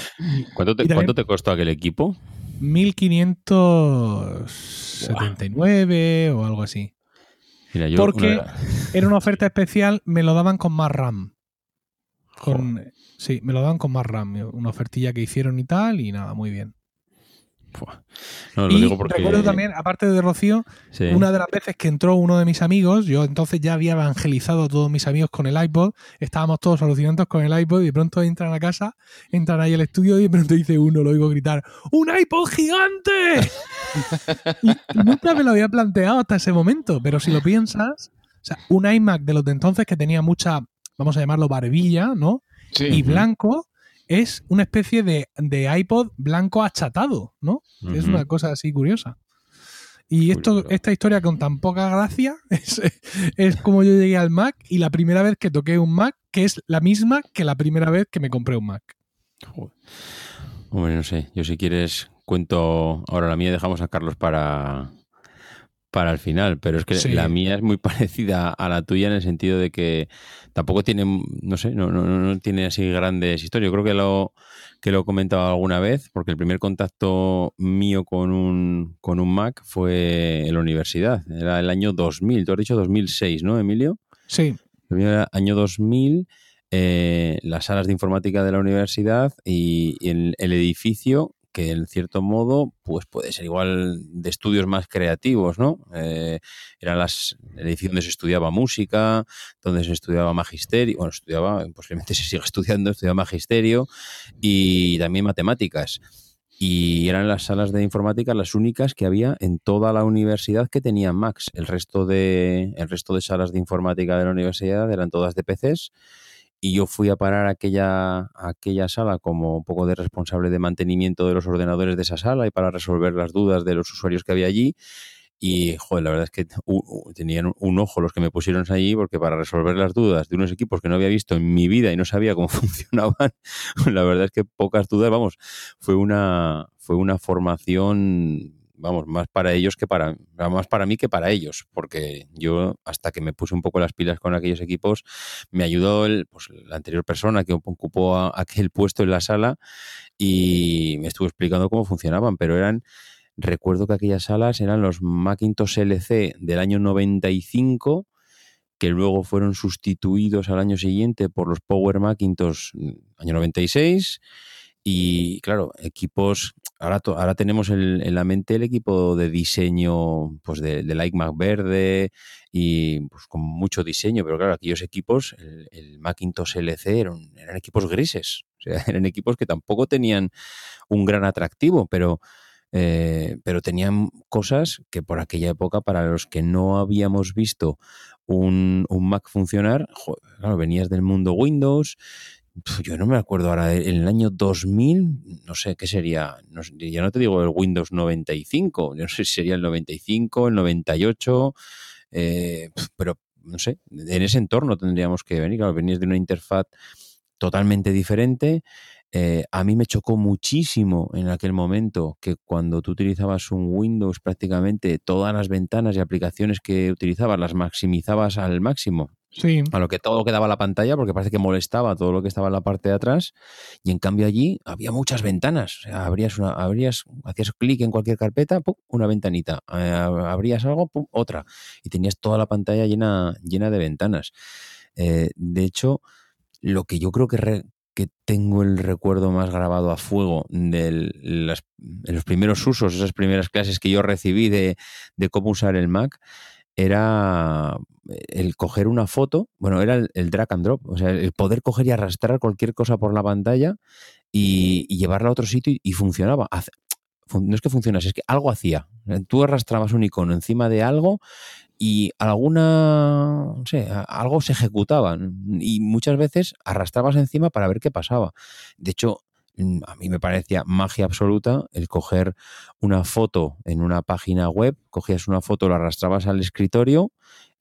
¿Cuánto, te, también- cuánto te costó aquel equipo? 1579 o algo así. Mira, yo Porque una- era una oferta especial, me lo daban con más RAM. Con, sí, me lo daban con más RAM. Una ofertilla que hicieron y tal, y nada, muy bien. No, lo y digo porque. recuerdo también, aparte de Rocío, Sí. una de las veces que entró uno de mis amigos, yo entonces ya había evangelizado a todos mis amigos con el iPod, estábamos todos alucinantes con el iPod y de pronto entran a casa, entran ahí al estudio y de pronto dice uno, lo oigo gritar, ¡Un iPod gigante! y nunca me lo había planteado hasta ese momento, pero si lo piensas, o sea, un iMac de los de entonces que tenía mucha, vamos a llamarlo barbilla, ¿no? Sí. Y blanco es una especie de, de iPod blanco achatado, ¿no? Es una cosa así curiosa. Y esto, esta historia con tan poca gracia es, es como yo llegué al Mac y la primera vez que toqué un Mac, que es la misma que la primera vez que me compré un Mac. Joder. Hombre, no sé. Yo si quieres cuento ahora la mía dejamos a Carlos para, para el final, pero es que Sí. la mía es muy parecida a la tuya en el sentido de que tampoco tiene, no sé, no, no, no tiene así grandes historias. Yo creo que lo que lo he comentado alguna vez, porque el primer contacto mío con un, con un Mac fue en la universidad. Era el año 2000, tú has dicho 2006, ¿no, Emilio? Sí, El era año 2000, eh, las salas de informática de la universidad y, y el, el edificio que en cierto modo pues puede ser igual de estudios más creativos, ¿no? Eh, era las, el edificio donde se estudiaba música, donde se estudiaba magisterio, bueno, estudiaba, posiblemente se sigue estudiando, estudiaba magisterio y también matemáticas. Y eran las salas de informática las únicas que había en toda la universidad que tenían Macs. El resto de, el resto de salas de informática de la universidad eran todas de PCs. Y yo fui a parar a aquella, aquella sala como un poco de responsable de mantenimiento de los ordenadores de esa sala y para resolver las dudas de los usuarios que había allí. Y, joder, la verdad es que u- u- tenían un ojo los que me pusieron allí, porque para resolver las dudas de unos equipos que no había visto en mi vida y no sabía cómo funcionaban, la verdad es que pocas dudas, vamos, fue una, fue una formación, vamos, más para ellos que para, más para mí que para ellos, porque yo hasta que me puse un poco las pilas con aquellos equipos, me ayudó el, pues, la anterior persona que ocupó a- aquel puesto en la sala y me estuvo explicando cómo funcionaban, pero eran, recuerdo que aquellas salas eran los Macintosh LC del año 95 que luego fueron sustituidos al año siguiente por los Power Macintosh mm, año 96 y claro, equipos, ahora, to- ahora tenemos el- en la mente el equipo de diseño pues de, del iMac verde y pues con mucho diseño, pero claro, aquellos equipos, el, el Macintosh LC eran, eran equipos grises, o sea, eran equipos que tampoco tenían un gran atractivo, pero eh, pero tenían cosas que por aquella época, para los que no habíamos visto un, un Mac funcionar, claro, venías del mundo Windows. Yo no me acuerdo ahora, en el año 2000, no sé qué sería, ya no te digo el Windows 95, yo no sé si sería el 95, el 98, eh, pero no sé, en ese entorno tendríamos que venir, claro, venías de una interfaz totalmente diferente. Eh, a mí me chocó muchísimo en aquel momento que cuando tú utilizabas un Windows prácticamente todas las ventanas y aplicaciones que utilizabas las maximizabas al máximo, sí. a lo que todo lo que daba la pantalla, porque parece que molestaba todo lo que estaba en la parte de atrás, y en cambio allí había muchas ventanas. O sea, abrías una, abrías, hacías clic en cualquier carpeta, ¡pum! una ventanita, Eh, abrías algo, ¡pum! otra, y tenías toda la pantalla llena, llena de ventanas. Eh, de hecho, lo que yo creo que, re- que tengo el recuerdo más grabado a fuego de de los primeros usos, esas primeras clases que yo recibí de, de cómo usar el Mac, era el coger una foto, bueno, era el, drag and drop, o sea, el poder coger y arrastrar cualquier cosa por la pantalla y, llevarla a otro sitio y, y funcionaba. Hace- no es que funcionase, es que algo hacía. Tú arrastrabas un icono encima de algo y alguna, no sé, algo se ejecutaba y muchas veces arrastrabas encima para ver qué pasaba. De hecho, mm, a mí me parecía magia absoluta el coger una foto en una página web, cogías una foto, la arrastrabas al escritorio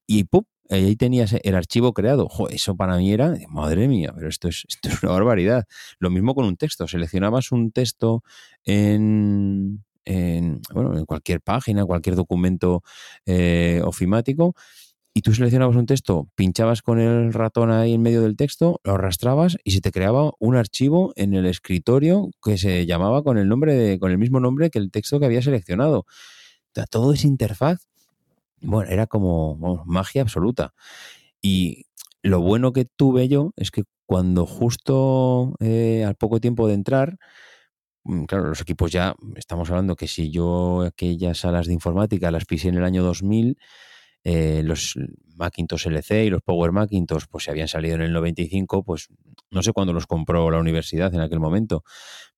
y ¡pum! Ahí tenías el archivo creado. Eso para mí era, madre mía, pero esto es, esto es una barbaridad. Lo mismo con un texto. Seleccionabas un texto en, en, bueno, en cualquier página, cualquier documento eh, ofimático, y tú seleccionabas un texto, pinchabas con el ratón ahí en medio del texto, lo arrastrabas y se te creaba un archivo en el escritorio que se llamaba con el nombre con el mismo nombre que el texto que había seleccionado. O todo esa interfaz, bueno, era como vamos, magia absoluta. Y lo bueno que tuve yo es que cuando justo eh, al poco tiempo de entrar, claro, los equipos ya, estamos hablando que si yo aquellas salas de informática las pisé en el año 2000, eh, los Macintosh LC y los Power Macintosh, pues se habían salido en el 95, pues no sé cuándo los compró la universidad en aquel momento,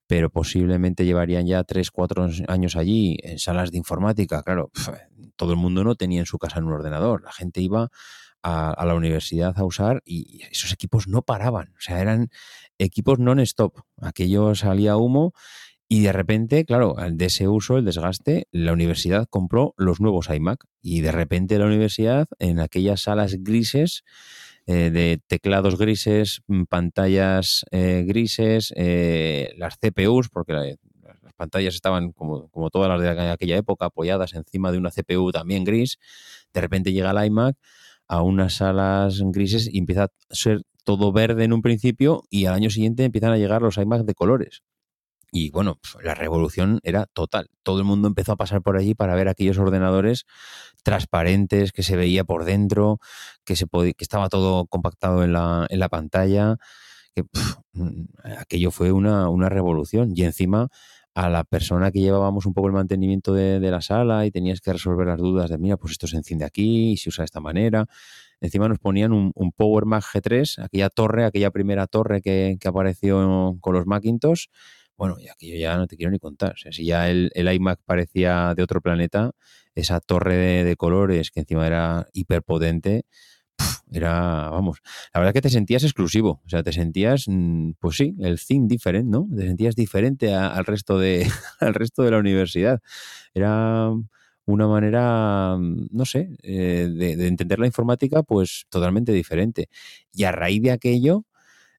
pero posiblemente llevarían ya 3, 4 años allí en salas de informática. Claro, todo el mundo no tenía en su casa un ordenador, la gente iba a, la universidad a usar y esos equipos no paraban, o sea, eran equipos non-stop, aquello salía humo y de repente, claro, de ese uso, el desgaste, la universidad compró los nuevos iMac y de repente la universidad en aquellas salas grises eh, de teclados grises, mm, pantallas eh, grises, eh, las CPUs, porque la- las pantallas estaban como, como todas las de aquella época, apoyadas encima de una CPU también gris. De repente llega el iMac a unas salas grises y empieza a ser todo verde en un principio y al año siguiente empiezan a llegar los iMac de colores. Y bueno, la revolución era total. Todo el mundo empezó a pasar por allí para ver aquellos ordenadores transparentes, que se veía por dentro, que, se que estaba todo compactado en la, en la pantalla. Que, mm, aquello fue una, una revolución. Y encima a la persona que llevábamos un poco el mantenimiento de, la sala y tenías que resolver las dudas de, mira, pues esto se enciende aquí y se usa de esta manera. Encima nos ponían un, Power Mac G3, aquella torre, aquella primera torre que, que apareció con los Macintosh bueno, y aquí yo ya no te quiero ni contar. si ya el, iMac parecía de otro planeta, esa torre de, colores que encima era hiperpotente, era, vamos, la verdad es que te sentías exclusivo, o sea, te sentías, mm, pues sí, el thing diferente, ¿no? Te sentías diferente al, resto de, al resto de la universidad. Era una manera, mm, no sé, eh, de, de, entender la informática, pues totalmente diferente. Y a raíz de aquello,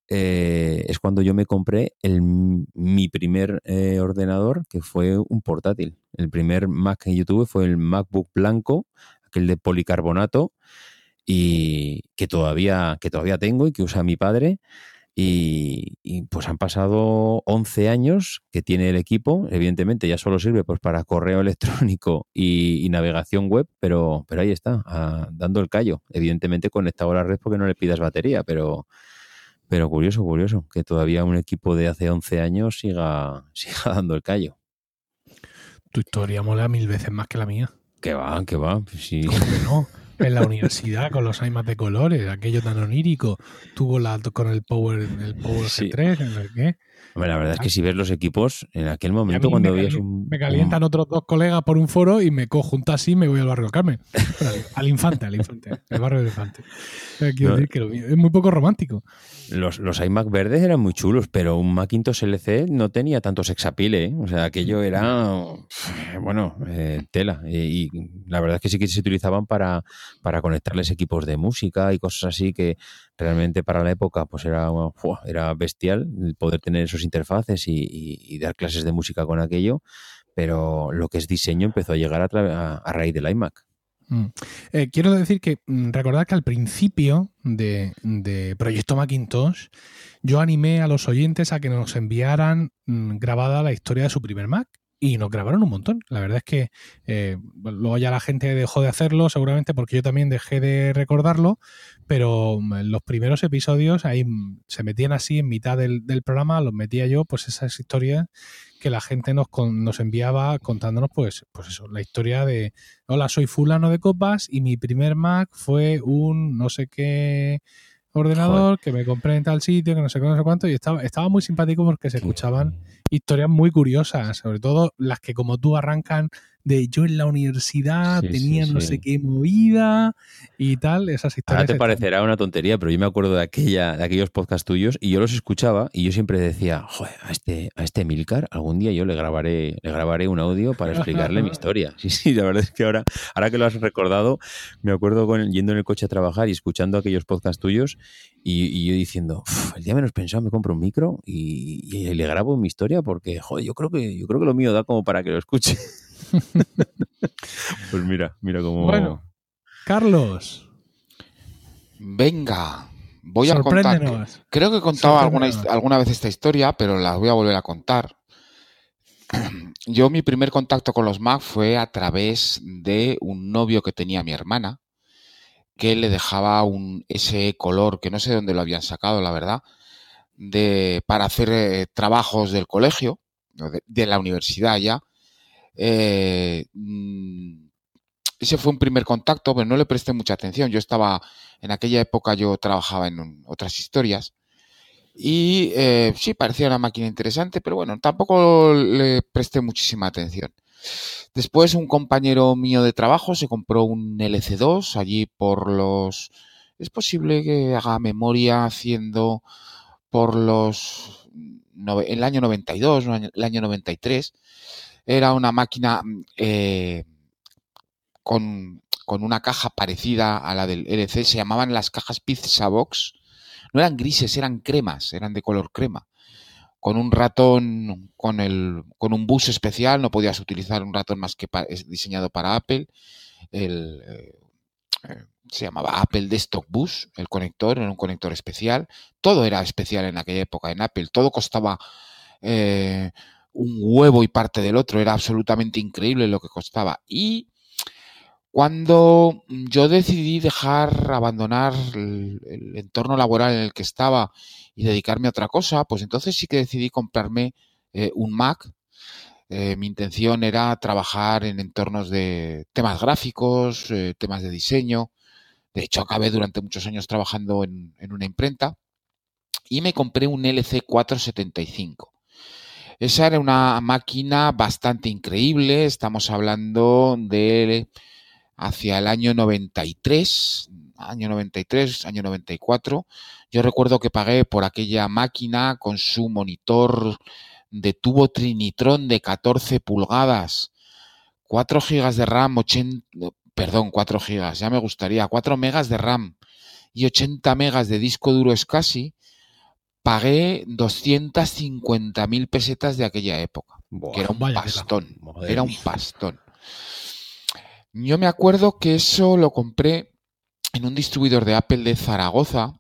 eh, es cuando yo me compré el, mi primer eh, ordenador, que fue un portátil. El primer Mac que yo tuve fue el MacBook blanco, aquel de policarbonato, y que todavía, que todavía tengo y que usa mi padre. Y, pues han pasado 11 años que tiene el equipo. Evidentemente ya solo sirve pues para correo electrónico y, navegación web, pero, pero ahí está, ah, dando el callo. Evidentemente conectado a la red porque no le pidas batería, pero, pero curioso, curioso, que todavía un equipo de hace 11 años siga, siga dando el callo. Tu historia mola mil veces más que la mía. Que va, que va. Sí. no? En la universidad con los iMac de colores, aquello tan onírico. Tuvo la con el Power, el Power G3, ¿qué? La verdad es que si ves los equipos, en aquel momento cuando veías un. Me calientan otros dos colegas por un foro y me cojo un taxi y me voy al barrio Carmen. al Infante, al Infante. El barrio del Infante. Quiero decir que es muy poco romántico. Los, los iMac verdes eran muy chulos, pero un Macintosh LC no tenía tanto sexapile. ¿eh? O sea, aquello era. Bueno, eh, tela. Y, la verdad es que sí que se utilizaban para, para conectarles equipos de música y cosas así que realmente para la época pues era, era bestial poder tener esos interfaces y, dar clases de música con aquello, pero lo que es diseño empezó a llegar a, a, raíz del iMac. Mm. Eh, quiero decir que mm, recordad que al principio de, de, Proyecto Macintosh yo animé a los oyentes a que nos enviaran mm, grabada la historia de su primer Mac y nos grabaron un montón. La verdad es que eh, luego ya la gente dejó de hacerlo, seguramente porque yo también dejé de recordarlo, pero mm, los primeros episodios ahí mm, se metían así en mitad del, programa, los metía yo, pues esas historias que la gente nos, nos enviaba contándonos, pues, pues eso, la historia de, hola, soy fulano de copas y mi primer Mac fue un no sé qué ordenador que me compré en tal sitio, que no sé, no sé cuánto, y estaba, estaba muy simpático porque se escuchaban historias muy curiosas, sobre todo las que como tú arrancan de yo en la universidad tenía no sé qué movida y tal, esas historias. Ahora te parecerá una tontería, pero yo me acuerdo de aquella, de aquellos podcasts tuyos y yo los escuchaba y yo siempre decía, joder, a este, a este Milcar algún día yo le grabaré, le grabaré un audio para explicarle mi historia. Sí, sí, la verdad es que ahora, ahora que lo has recordado, me acuerdo con, yendo en el coche a trabajar y escuchando aquellos podcasts tuyos y, yo diciendo, el día menos pensado me compro un micro y, y, le grabo mi historia porque, joder, yo creo que, yo creo que lo mío da como para que lo escuche. pues mira, mira cómo. Bueno, Carlos. Venga, voy a contar. Creo que he contado alguna, alguna vez esta historia, pero la voy a volver a contar. Yo mi primer contacto con los Mac fue a través de un novio que tenía mi hermana, que le dejaba un ese color que no sé dónde lo habían sacado, la verdad, de para hacer eh, trabajos del colegio, de, la universidad ya, eh, mm, ese fue un primer contacto, pero no le presté mucha atención. Yo estaba, en aquella época yo trabajaba en otras historias y eh, sí, parecía una máquina interesante, pero bueno, tampoco le presté muchísima atención. Después un compañero mío de trabajo se compró un LC2 allí por los... Es posible que haga memoria haciendo por los... el año 92, el año 93 era una máquina mm, eh, con, una caja parecida a la del LC. Se llamaban las cajas Pizza Box. No eran grises, eran cremas, eran de color crema. con un ratón, con, el, con un bus especial, no podías utilizar un ratón más que diseñado para Apple. El, eh, eh, se llamaba Apple Desktop Bus, el conector, era un conector especial. Todo era especial en aquella época en Apple, todo costaba un huevo y parte del otro, era absolutamente increíble lo que costaba. Y cuando yo decidí dejar, abandonar el, entorno laboral en el que estaba y dedicarme a otra cosa, pues entonces sí que decidí comprarme eh, un Mac. Eh, mi intención era trabajar en entornos de temas gráficos, eh, temas de diseño. De hecho, acabé durante muchos años trabajando en, en una imprenta y me compré un LC475. Esa era una máquina bastante increíble. Estamos hablando de hacia el año 93, año 93, año 94. Yo recuerdo que pagué por aquella máquina con su monitor de tubo Trinitron de 14 pulgadas, 4 gigas de RAM, 80, perdón, 4 gigas, ya me gustaría, 4 megas de RAM y 80 megas de disco duro SCSI, pagué 250.000 pesetas de aquella época, que era un pastón, era un pastón. Yo me acuerdo que eso lo compré en un distribuidor de Apple de Zaragoza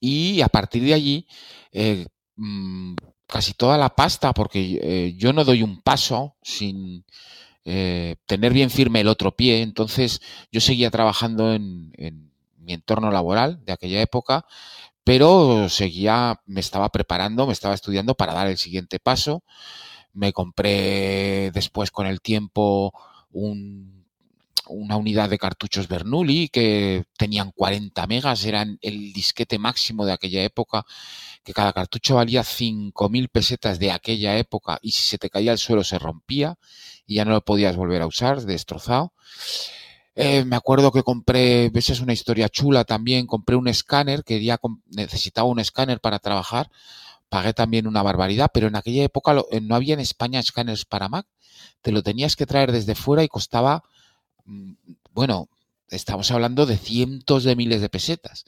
y a partir de allí eh, mm, casi toda la pasta, porque eh, yo no doy un paso sin eh, tener bien firme el otro pie, entonces yo seguía trabajando en, en mi entorno laboral de aquella época, pero seguía, me estaba preparando, me estaba estudiando para dar el siguiente paso. Me compré después con el tiempo un una unidad de cartuchos Bernoulli que tenían 40 megas, eran el disquete máximo de aquella época, que cada cartucho valía 5.000 pesetas de aquella época y si se te caía al suelo se rompía y ya no lo podías volver a usar, destrozado. Eh, me acuerdo que compré, esa es una historia chula también, compré un escáner, quería, necesitaba un escáner para trabajar, pagué también una barbaridad, pero en aquella época eh, no había en España escáneres para Mac, te lo tenías que traer desde fuera y costaba Mm, bueno, estamos hablando de cientos de miles de pesetas.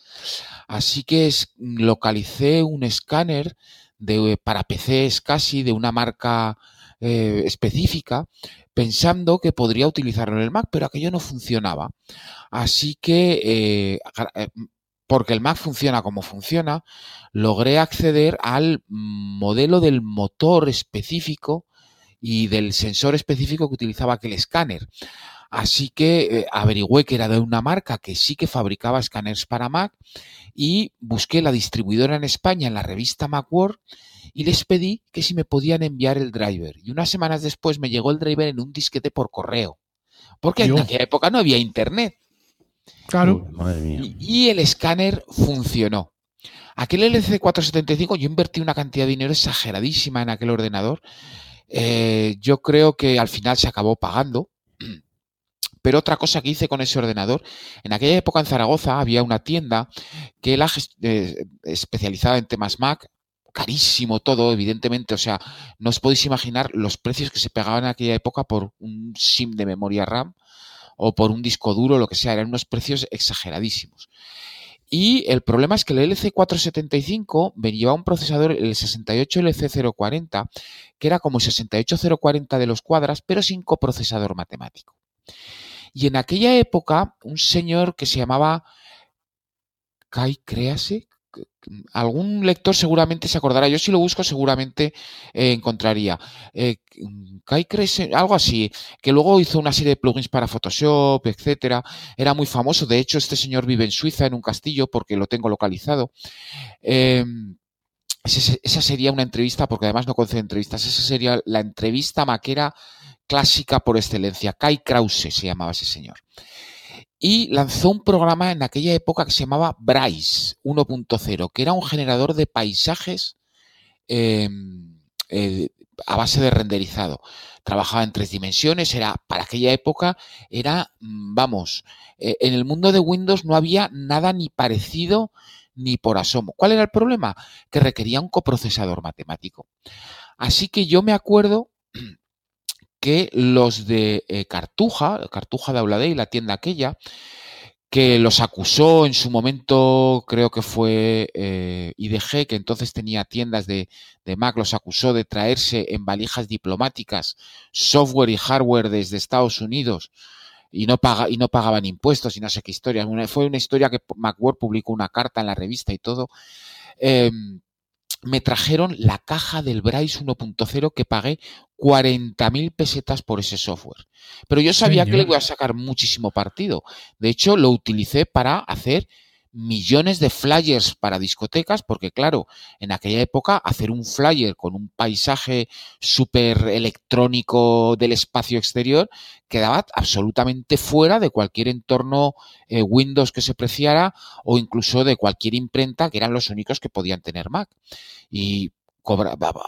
Así que localicé un escáner de, para PCs casi de una marca eh, específica, pensando que podría utilizarlo en el Mac, pero aquello no funcionaba. Así que, eh, eh, porque el Mac funciona como funciona, logré acceder al modelo del motor específico y del sensor específico que utilizaba aquel escáner. Así que eh, averigüé que era de una marca que sí que fabricaba escáneres para Mac y busqué la distribuidora en España en la revista Macworld y les pedí que si me podían enviar el driver. Y unas semanas después me llegó el driver en un disquete por correo. Porque en aquella época no había internet. Claro. Y, el escáner funcionó. Aquel LC475, yo invertí una cantidad de dinero exageradísima en aquel ordenador. Eh, yo creo que al final se acabó pagando pero otra cosa que hice con ese ordenador, en aquella época en Zaragoza había una tienda que era eh, especializada en temas Mac, carísimo todo, evidentemente, o sea, no os podéis imaginar los precios que se pegaban en aquella época por un SIM de memoria RAM o por un disco duro, lo que sea, eran unos precios exageradísimos. Y el problema es que el LC475 venía un procesador, el 68LC040, que era como el 68040 de los cuadras, pero sin coprocesador matemático. Y en aquella época, un señor que se llamaba Kai Crease, algún lector seguramente se acordará. Yo si lo busco seguramente eh, encontraría. Eh, Kai Crease, algo así, que luego hizo una serie de plugins para Photoshop, etcétera. Era muy famoso. De hecho, este señor vive en Suiza, en un castillo, porque lo tengo localizado. Em, esa sería una entrevista, porque además no concede entrevistas, esa sería la entrevista maquera clásica por excelencia. Kai Krause se llamaba ese señor. Y lanzó un programa en aquella época que se llamaba Bryce 1.0, que era un generador de paisajes em, eh, a base de renderizado. Trabajaba en tres dimensiones, era para aquella época, era, mm, vamos, eh, en el mundo de Windows no había nada ni parecido ni por asomo. ¿Cuál era el problema? Que requería un coprocesador matemático. Así que yo me acuerdo que los de eh, Cartuja, Cartuja de Auladey, la tienda aquella, que los acusó en su momento, creo que fue eh, IDG, que entonces tenía tiendas de, de, Mac, los acusó de traerse en valijas diplomáticas software y hardware desde Estados Unidos y no, y no pagaban impuestos y no sé qué historia. fue una historia que Macworld publicó una carta en la revista y todo. Eh, me trajeron la caja del Bryce 1.0 que pagué 40.000 pesetas por ese software. Pero yo sabía que le voy a sacar muchísimo partido. De hecho, lo utilicé para hacer millones de flyers para discotecas, porque claro, en aquella época hacer un flyer con un paisaje súper electrónico del espacio exterior quedaba absolutamente fuera de cualquier entorno eh, Windows que se preciara o incluso de cualquier imprenta que eran los únicos que podían tener Mac. Y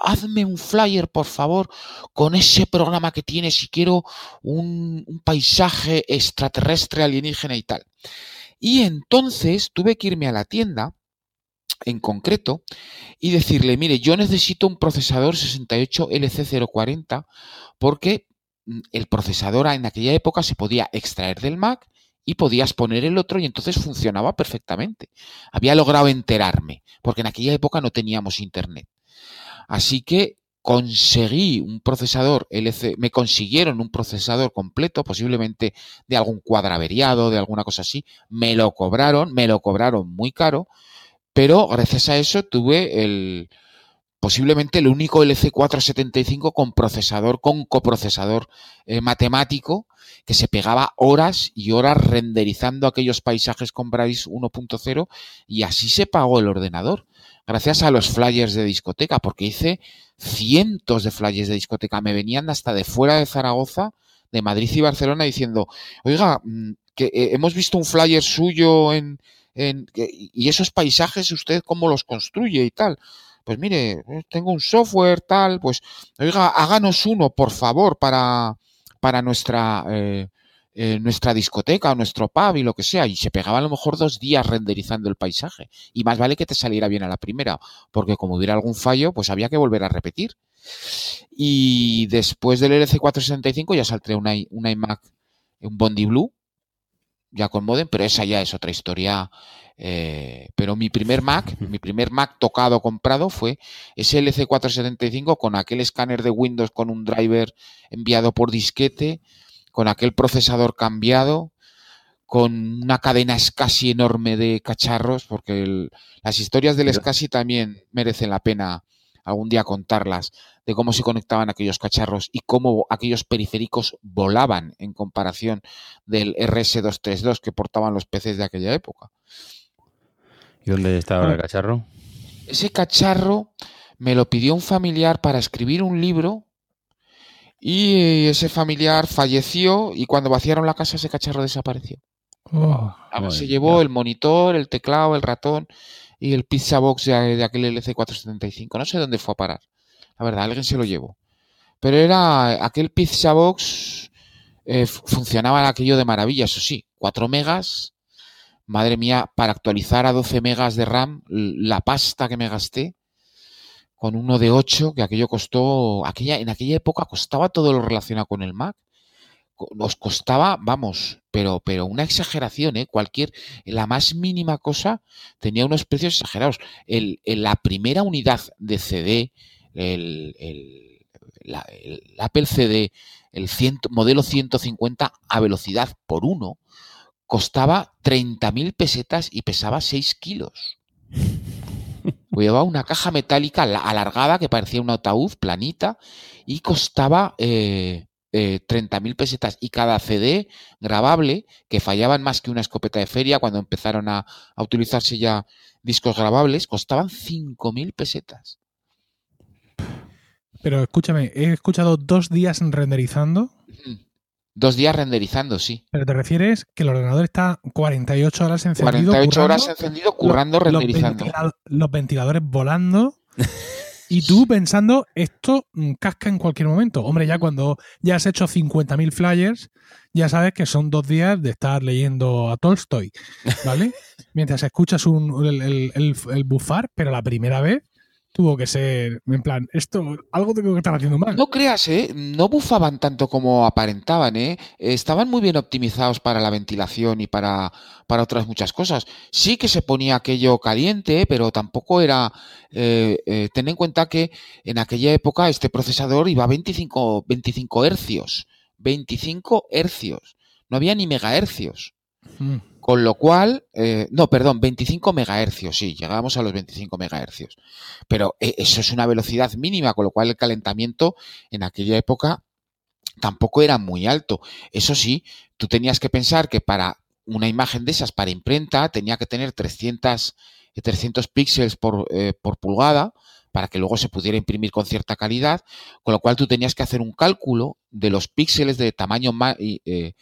hazme un flyer, por favor, con ese programa que tienes si quiero un, un paisaje extraterrestre alienígena y tal. Y entonces tuve que irme a la tienda en concreto y decirle, mire, yo necesito un procesador 68LC040 porque mm, el procesador en aquella época se podía extraer del Mac y podías poner el otro y entonces funcionaba perfectamente. Había logrado enterarme, porque en aquella época no teníamos internet. Así que conseguí un procesador LC, me consiguieron un procesador completo, posiblemente de algún cuadraveriado, de alguna cosa así, me lo cobraron, me lo cobraron muy caro, pero gracias a eso tuve el posiblemente el único LC475 con procesador, con coprocesador eh, matemático que se pegaba horas y horas renderizando aquellos paisajes con Bryce 1.0 y así se pagó el ordenador gracias a los flyers de discoteca, porque hice cientos de flyers de discoteca. Me venían hasta de fuera de Zaragoza, de Madrid y Barcelona, diciendo, oiga, mm, que eh, hemos visto un flyer suyo en, en y esos paisajes usted cómo los construye y tal. Pues mire, eh, tengo un software tal, pues oiga, háganos uno, por favor, para, para nuestra eh, eh, nuestra discoteca o nuestro pub y lo que sea, y se pegaba a lo mejor dos días renderizando el paisaje. Y más vale que te saliera bien a la primera, porque como hubiera algún fallo, pues había que volver a repetir. Y después del LC465 ya saldré una, una iMac, un Bondi Blue, ya con modem, pero esa ya es otra historia. Eh, pero mi primer Mac, mi primer Mac tocado, comprado fue ese LC475 con aquel escáner de Windows con un driver enviado por disquete con aquel procesador cambiado, con una cadena SCSI enorme de cacharros, porque las historias del SCSI también merecen la pena algún día contarlas, de cómo se conectaban aquellos cacharros y cómo aquellos periféricos volaban en comparación del RS232 que portaban los PCs de aquella época. ¿Y dónde estaba el cacharro? Ese cacharro me lo pidió un familiar para escribir un libro y ese familiar falleció y cuando vaciaron la casa ese cacharro desapareció. Oh, se llevó el monitor, el teclado, el ratón y el pizza box de, aquel LC475. No sé dónde fue a parar. La verdad, alguien se lo llevó. Pero era aquel pizza box eh, funcionaba aquello de maravilla, eso sí, 4 megas. Madre mía, para actualizar a 12 megas de RAM, la pasta que me gasté con uno de 8, que aquello costó, aquella, en aquella época costaba todo lo relacionado con el Mac. Nos costaba, vamos, pero, pero una exageración, ¿eh? Cualquier, la más mínima cosa tenía unos precios exagerados. El, la primera unidad de CD, el, el, Apple CD, el modelo 150 a velocidad por uno, costaba 30.000 pesetas y pesaba 6 kilos. Llevaba una caja metálica alargada que parecía un ataúd planita y costaba eh, eh, 30.000 pesetas. Y cada CD grabable, que fallaban más que una escopeta de feria cuando empezaron a, utilizarse ya discos grabables, costaban 5.000 pesetas. Pero escúchame, he escuchado dos días renderizando. Dos días renderizando, sí. Pero te refieres que el ordenador está 48 horas encendido. 48 horas encendido, currando, renderizando. Los, ventiladores volando. y tú pensando, esto mm, casca en cualquier momento. Hombre, ya cuando ya has hecho 50.000 flyers, ya sabes que son dos días de estar leyendo a Tolstoy, ¿vale? Mientras escuchas un, el, el, bufar, pero la primera vez tuvo que ser, en plan, esto, algo tengo que estar haciendo mal. No creas, ¿eh? No bufaban tanto como aparentaban, ¿eh? Estaban muy bien optimizados para la ventilación y para, para otras muchas cosas. Sí que se ponía aquello caliente, pero tampoco era... Eh, eh, ten en cuenta que en aquella época este procesador iba a 25, 25 hercios. 25 hercios. No había ni megahercios. Mm. Con lo cual, eh, no, perdón, 25 megahercios, sí, llegábamos a los 25 megahercios. Pero eh, eso es una velocidad mínima, con lo cual el calentamiento en aquella época tampoco era muy alto. Eso sí, tú tenías que pensar que para una imagen de esas, para imprenta, tenía que tener 300, 300 píxeles por, eh, por pulgada para que luego se pudiera imprimir con cierta calidad, con lo cual tú tenías que hacer un cálculo de los píxeles de tamaño eh,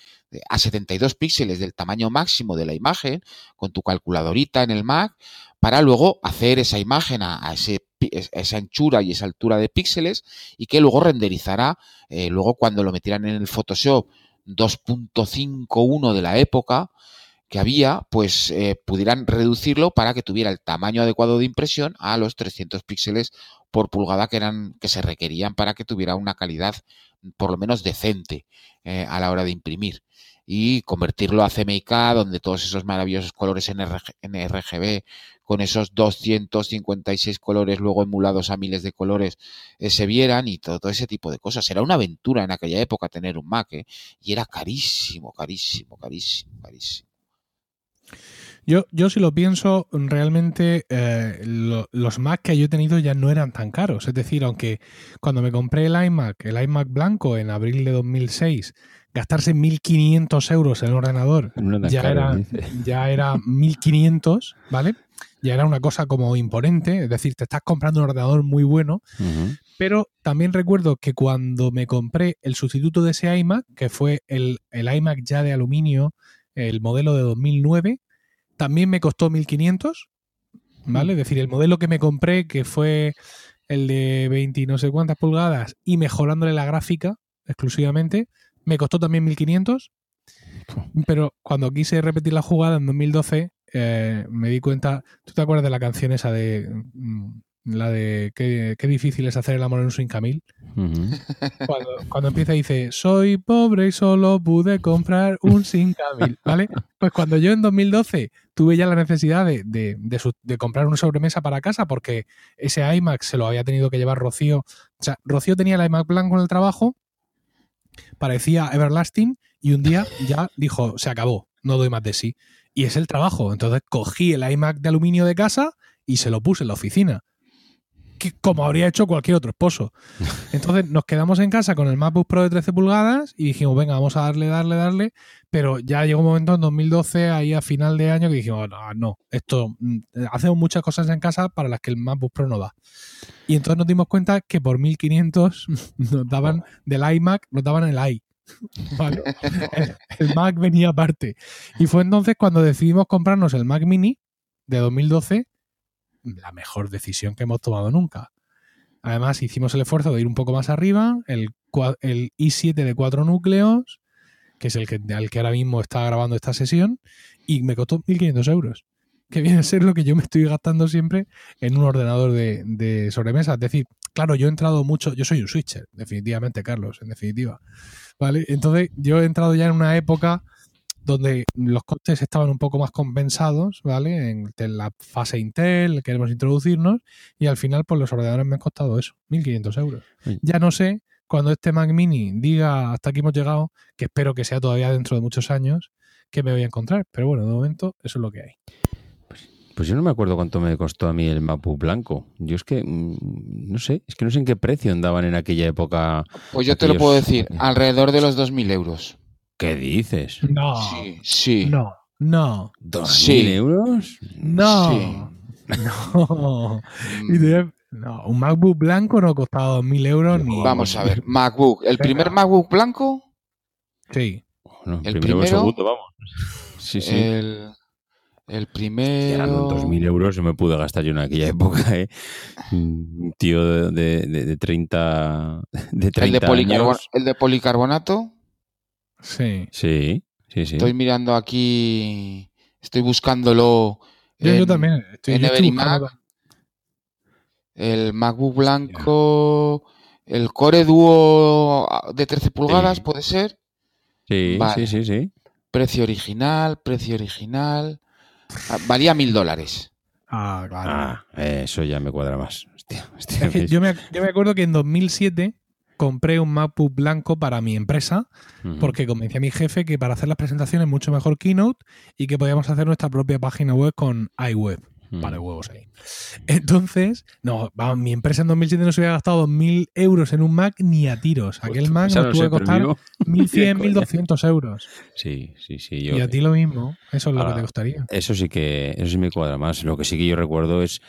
a 72 píxeles del tamaño máximo de la imagen con tu calculadorita en el Mac para luego hacer esa imagen a, a esa anchura y esa altura de píxeles y que luego renderizará eh, luego cuando lo metieran en el Photoshop 2.51 de la época que había, pues eh, pudieran reducirlo para que tuviera el tamaño adecuado de impresión a los 300 píxeles por pulgada que eran que se requerían para que tuviera una calidad por lo menos decente eh, a la hora de imprimir y convertirlo a CMYK donde todos esos maravillosos colores en, en RGB con esos 256 colores luego emulados a miles de colores eh, se vieran y todo, todo, ese tipo de cosas. Era una aventura en aquella época tener un Mac y era carísimo, carísimo, carísimo, carísimo. Yo, yo si lo pienso, realmente eh, lo, los Mac que yo he tenido ya no eran tan caros. Es decir, aunque cuando me compré el iMac, el iMac blanco en abril de 2006, gastarse 1.500 euros en el ordenador No ya, caro, era, ya era 1.500, ¿vale? Ya era una cosa como imponente. Es decir, te estás comprando un ordenador muy bueno. Pero también recuerdo que cuando me compré el sustituto de ese iMac, que fue el, el iMac ya de aluminio, el modelo de 2009, también me costó 1500, ¿vale? Es decir, el modelo que me compré, que fue el de 20 y no sé cuántas pulgadas, y mejorándole la gráfica exclusivamente, me costó también 1500. Pero cuando quise repetir la jugada en 2012, eh, me di cuenta. ¿Tú te acuerdas de la canción esa de. mm, La de qué, qué difícil es hacer el amor en un Swing Ujú. cuando, cuando empieza dice, soy pobre y solo pude comprar un 5000, ¿vale? Pues cuando yo en 2012 tuve ya la necesidad de, de- de su- de comprar una sobremesa para casa porque ese iMac se lo había tenido que llevar Rocío. O sea, Rocío tenía el iMac blanco en el trabajo, parecía Everlasting y un día ya dijo, se acabó, no doy más de sí. Y es el trabajo. Entonces cogí el iMac de aluminio de casa y se lo puse en la oficina. Que, como habría hecho cualquier otro esposo. Entonces nos quedamos en casa con el MacBook Pro de 13 pulgadas y dijimos, venga, vamos a darle, darle, darle. Pero ya llegó un momento en 2012, ahí a final de año, que dijimos, no, no, esto, mm, hacemos muchas cosas en casa para las que el MacBook Pro no da. Y entonces nos dimos cuenta que por 1500 nos daban del iMac, nos daban el i. el Mac venía aparte. Y fue entonces cuando decidimos comprarnos el Mac Mini de 2012, la mejor decisión que hemos tomado nunca. Además, hicimos el esfuerzo de ir un poco más arriba, el, el i7 de cuatro núcleos, que es el que, al que ahora mismo está grabando esta sesión, y me costó 1.500 euros, que viene a ser lo que yo me estoy gastando siempre en un ordenador de, de sobremesa. Es decir, claro, yo he entrado mucho, yo soy un switcher, definitivamente, Carlos, en definitiva. ¿Vale? Entonces, yo he entrado ya en una época donde los costes estaban un poco más compensados, ¿vale? En, en la fase Intel, queremos introducirnos, y al final, pues los ordenadores me han costado eso, 1.500 euros. Ya no sé, cuando este Mac Mini diga hasta aquí hemos llegado, que espero que sea todavía dentro de muchos años, que me voy a encontrar. Pero bueno, de momento, eso es lo que hay. Pues yo no me acuerdo cuánto me costó a mí el MacBook blanco. Yo es que, mm, no sé, es que no sé en qué precio andaban en aquella época. Pues yo te lo puedo decir, alrededor de los 2.000 euros. ¿Qué dices? No, Sí, sí. no, no, ¿Dos Sí. mil euros? no, Sí. no. Y de- no, Un MacBook blanco no costaba 2.000 euros ni... Vamos a ver, MacBook. ¿El Venga. primer MacBook blanco? Sí. Bueno, El primero primero- segundo, vamos. Sí, sí. El, el primero... no, 2.000 euros no me pude gastar yo en aquella época, ¿eh? Un tío de, de, de- de 30, de el, 30 de policarbo- años. el de policarbonato. Sí. Sí, sí, sí. Estoy mirando aquí, estoy buscándolo Yo, también. Estoy, en yo estoy Everymac. buscando- El MacBook blanco, el Core Duo de 13 pulgadas, Sí. ¿puede ser? Sí, Vale. sí, sí, sí. Precio original, precio original. Ah, Valía mil dólares. Ah, claro. Ah, eso ya me cuadra más. Hostia, hostia, yo, me, yo me acuerdo que en 2007 compré un MacBook blanco para mi empresa porque convencí a mi jefe que para hacer las presentaciones mucho mejor Keynote y que podíamos hacer nuestra propia página web con iWeb. Ujú. Para huevos ahí. Entonces, no, mi empresa en 2007 no se hubiera gastado 2.000 euros en un Mac ni a tiros. Aquel Mac nos tuvo sé, que costar digo- 1.100, coña. 1.200 euros. Sí, sí, sí. Yo, Y a ti lo mismo. Eso es lo que te gustaría. Eso sí que eso sí me cuadra más. Lo que sí que yo recuerdo es,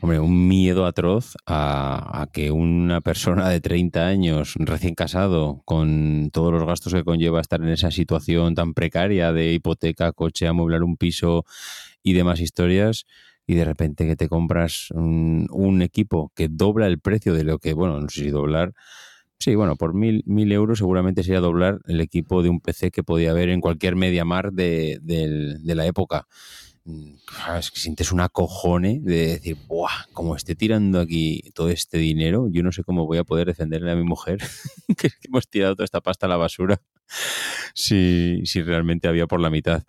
hombre, un miedo atroz a, a que una persona de 30 años, recién casado, con todos los gastos que conlleva estar en esa situación tan precaria de hipoteca, coche, amueblar un piso y demás historias, y de repente que te compras un, equipo que dobla el precio de lo que, bueno, no sé si doblar. Sí, bueno, por mil, mil euros seguramente sería doblar el equipo de un PC que podía haber en cualquier MediaMarkt de, del- de la época. Mm, Es que sientes una cojone de decir, ¡buah! Como esté tirando aquí todo este dinero, yo no sé cómo voy a poder defenderle a mi mujer que hemos tirado toda esta pasta a la basura si, si realmente había por la mitad.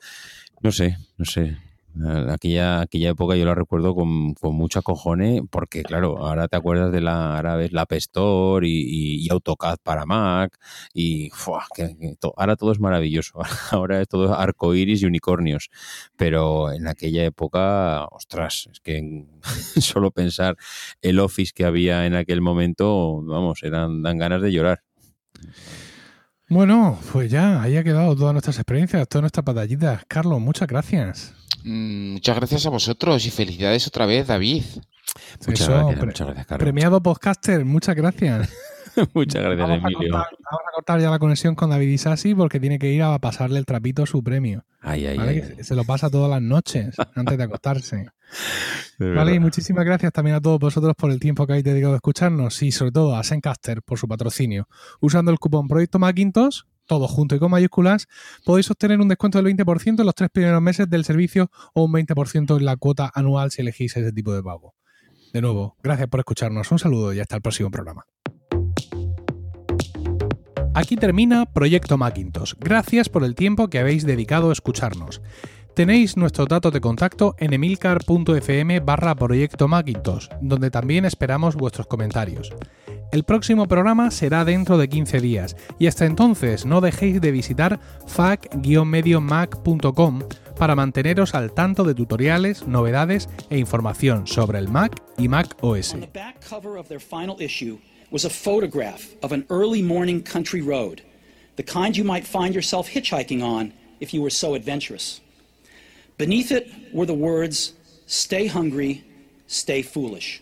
No sé, no sé. Eh, Aquella, aquella época yo la recuerdo con, con mucho acojone, porque claro, ahora te acuerdas de la, ahora ves la App Store y, AutoCAD para Mac, y que- ahora todo es maravilloso, ahora es todo arcoíris y unicornios, pero en aquella época, ostras, es que solo pensar el Office que había en aquel momento, vamos, eran, dan ganas de llorar. Bueno, pues ya, ahí ha quedado todas nuestras experiencias, todas nuestras batallitas. Carlos, muchas gracias. Mm, Muchas gracias a vosotros y felicidades otra vez, David. Muchas Eso, gracias, pre- muchas gracias, Carlos. Premiado podcaster, muchas gracias. Muchas gracias, Vamos a, Emilio. cortar, vamos a cortar ya la conexión con David Isasi porque tiene que ir a pasarle el trapito a su premio. Ay, ay, ¿vale? ay. Se lo pasa todas las noches antes de acostarse. De Vale, y muchísimas gracias también a todos vosotros por el tiempo que habéis dedicado a escucharnos y sobre todo a Sencaster por su patrocinio. Usando el cupón Proyecto Macintosh, todo junto y con mayúsculas, podéis obtener un descuento del 20% en los tres primeros meses del servicio o un 20% en la cuota anual si elegís ese tipo de pago. De nuevo, gracias por escucharnos. Un saludo y hasta el próximo programa. Aquí termina Proyecto Macintosh. Gracias por el tiempo que habéis dedicado a escucharnos. Tenéis nuestros datos de contacto en emilcar.fm barra Proyecto Macintosh, donde también esperamos vuestros comentarios. El próximo programa será dentro de 15 días y hasta entonces no dejéis de visitar fac-mediomac.com para manteneros al tanto de tutoriales, novedades e información sobre el Mac y Mac OS. On the back cover of their final issue was a photograph of an early morning country road, the kind you might find yourself hitchhiking on if you were so adventurous. Beneath it were the words, Stay hungry, stay foolish.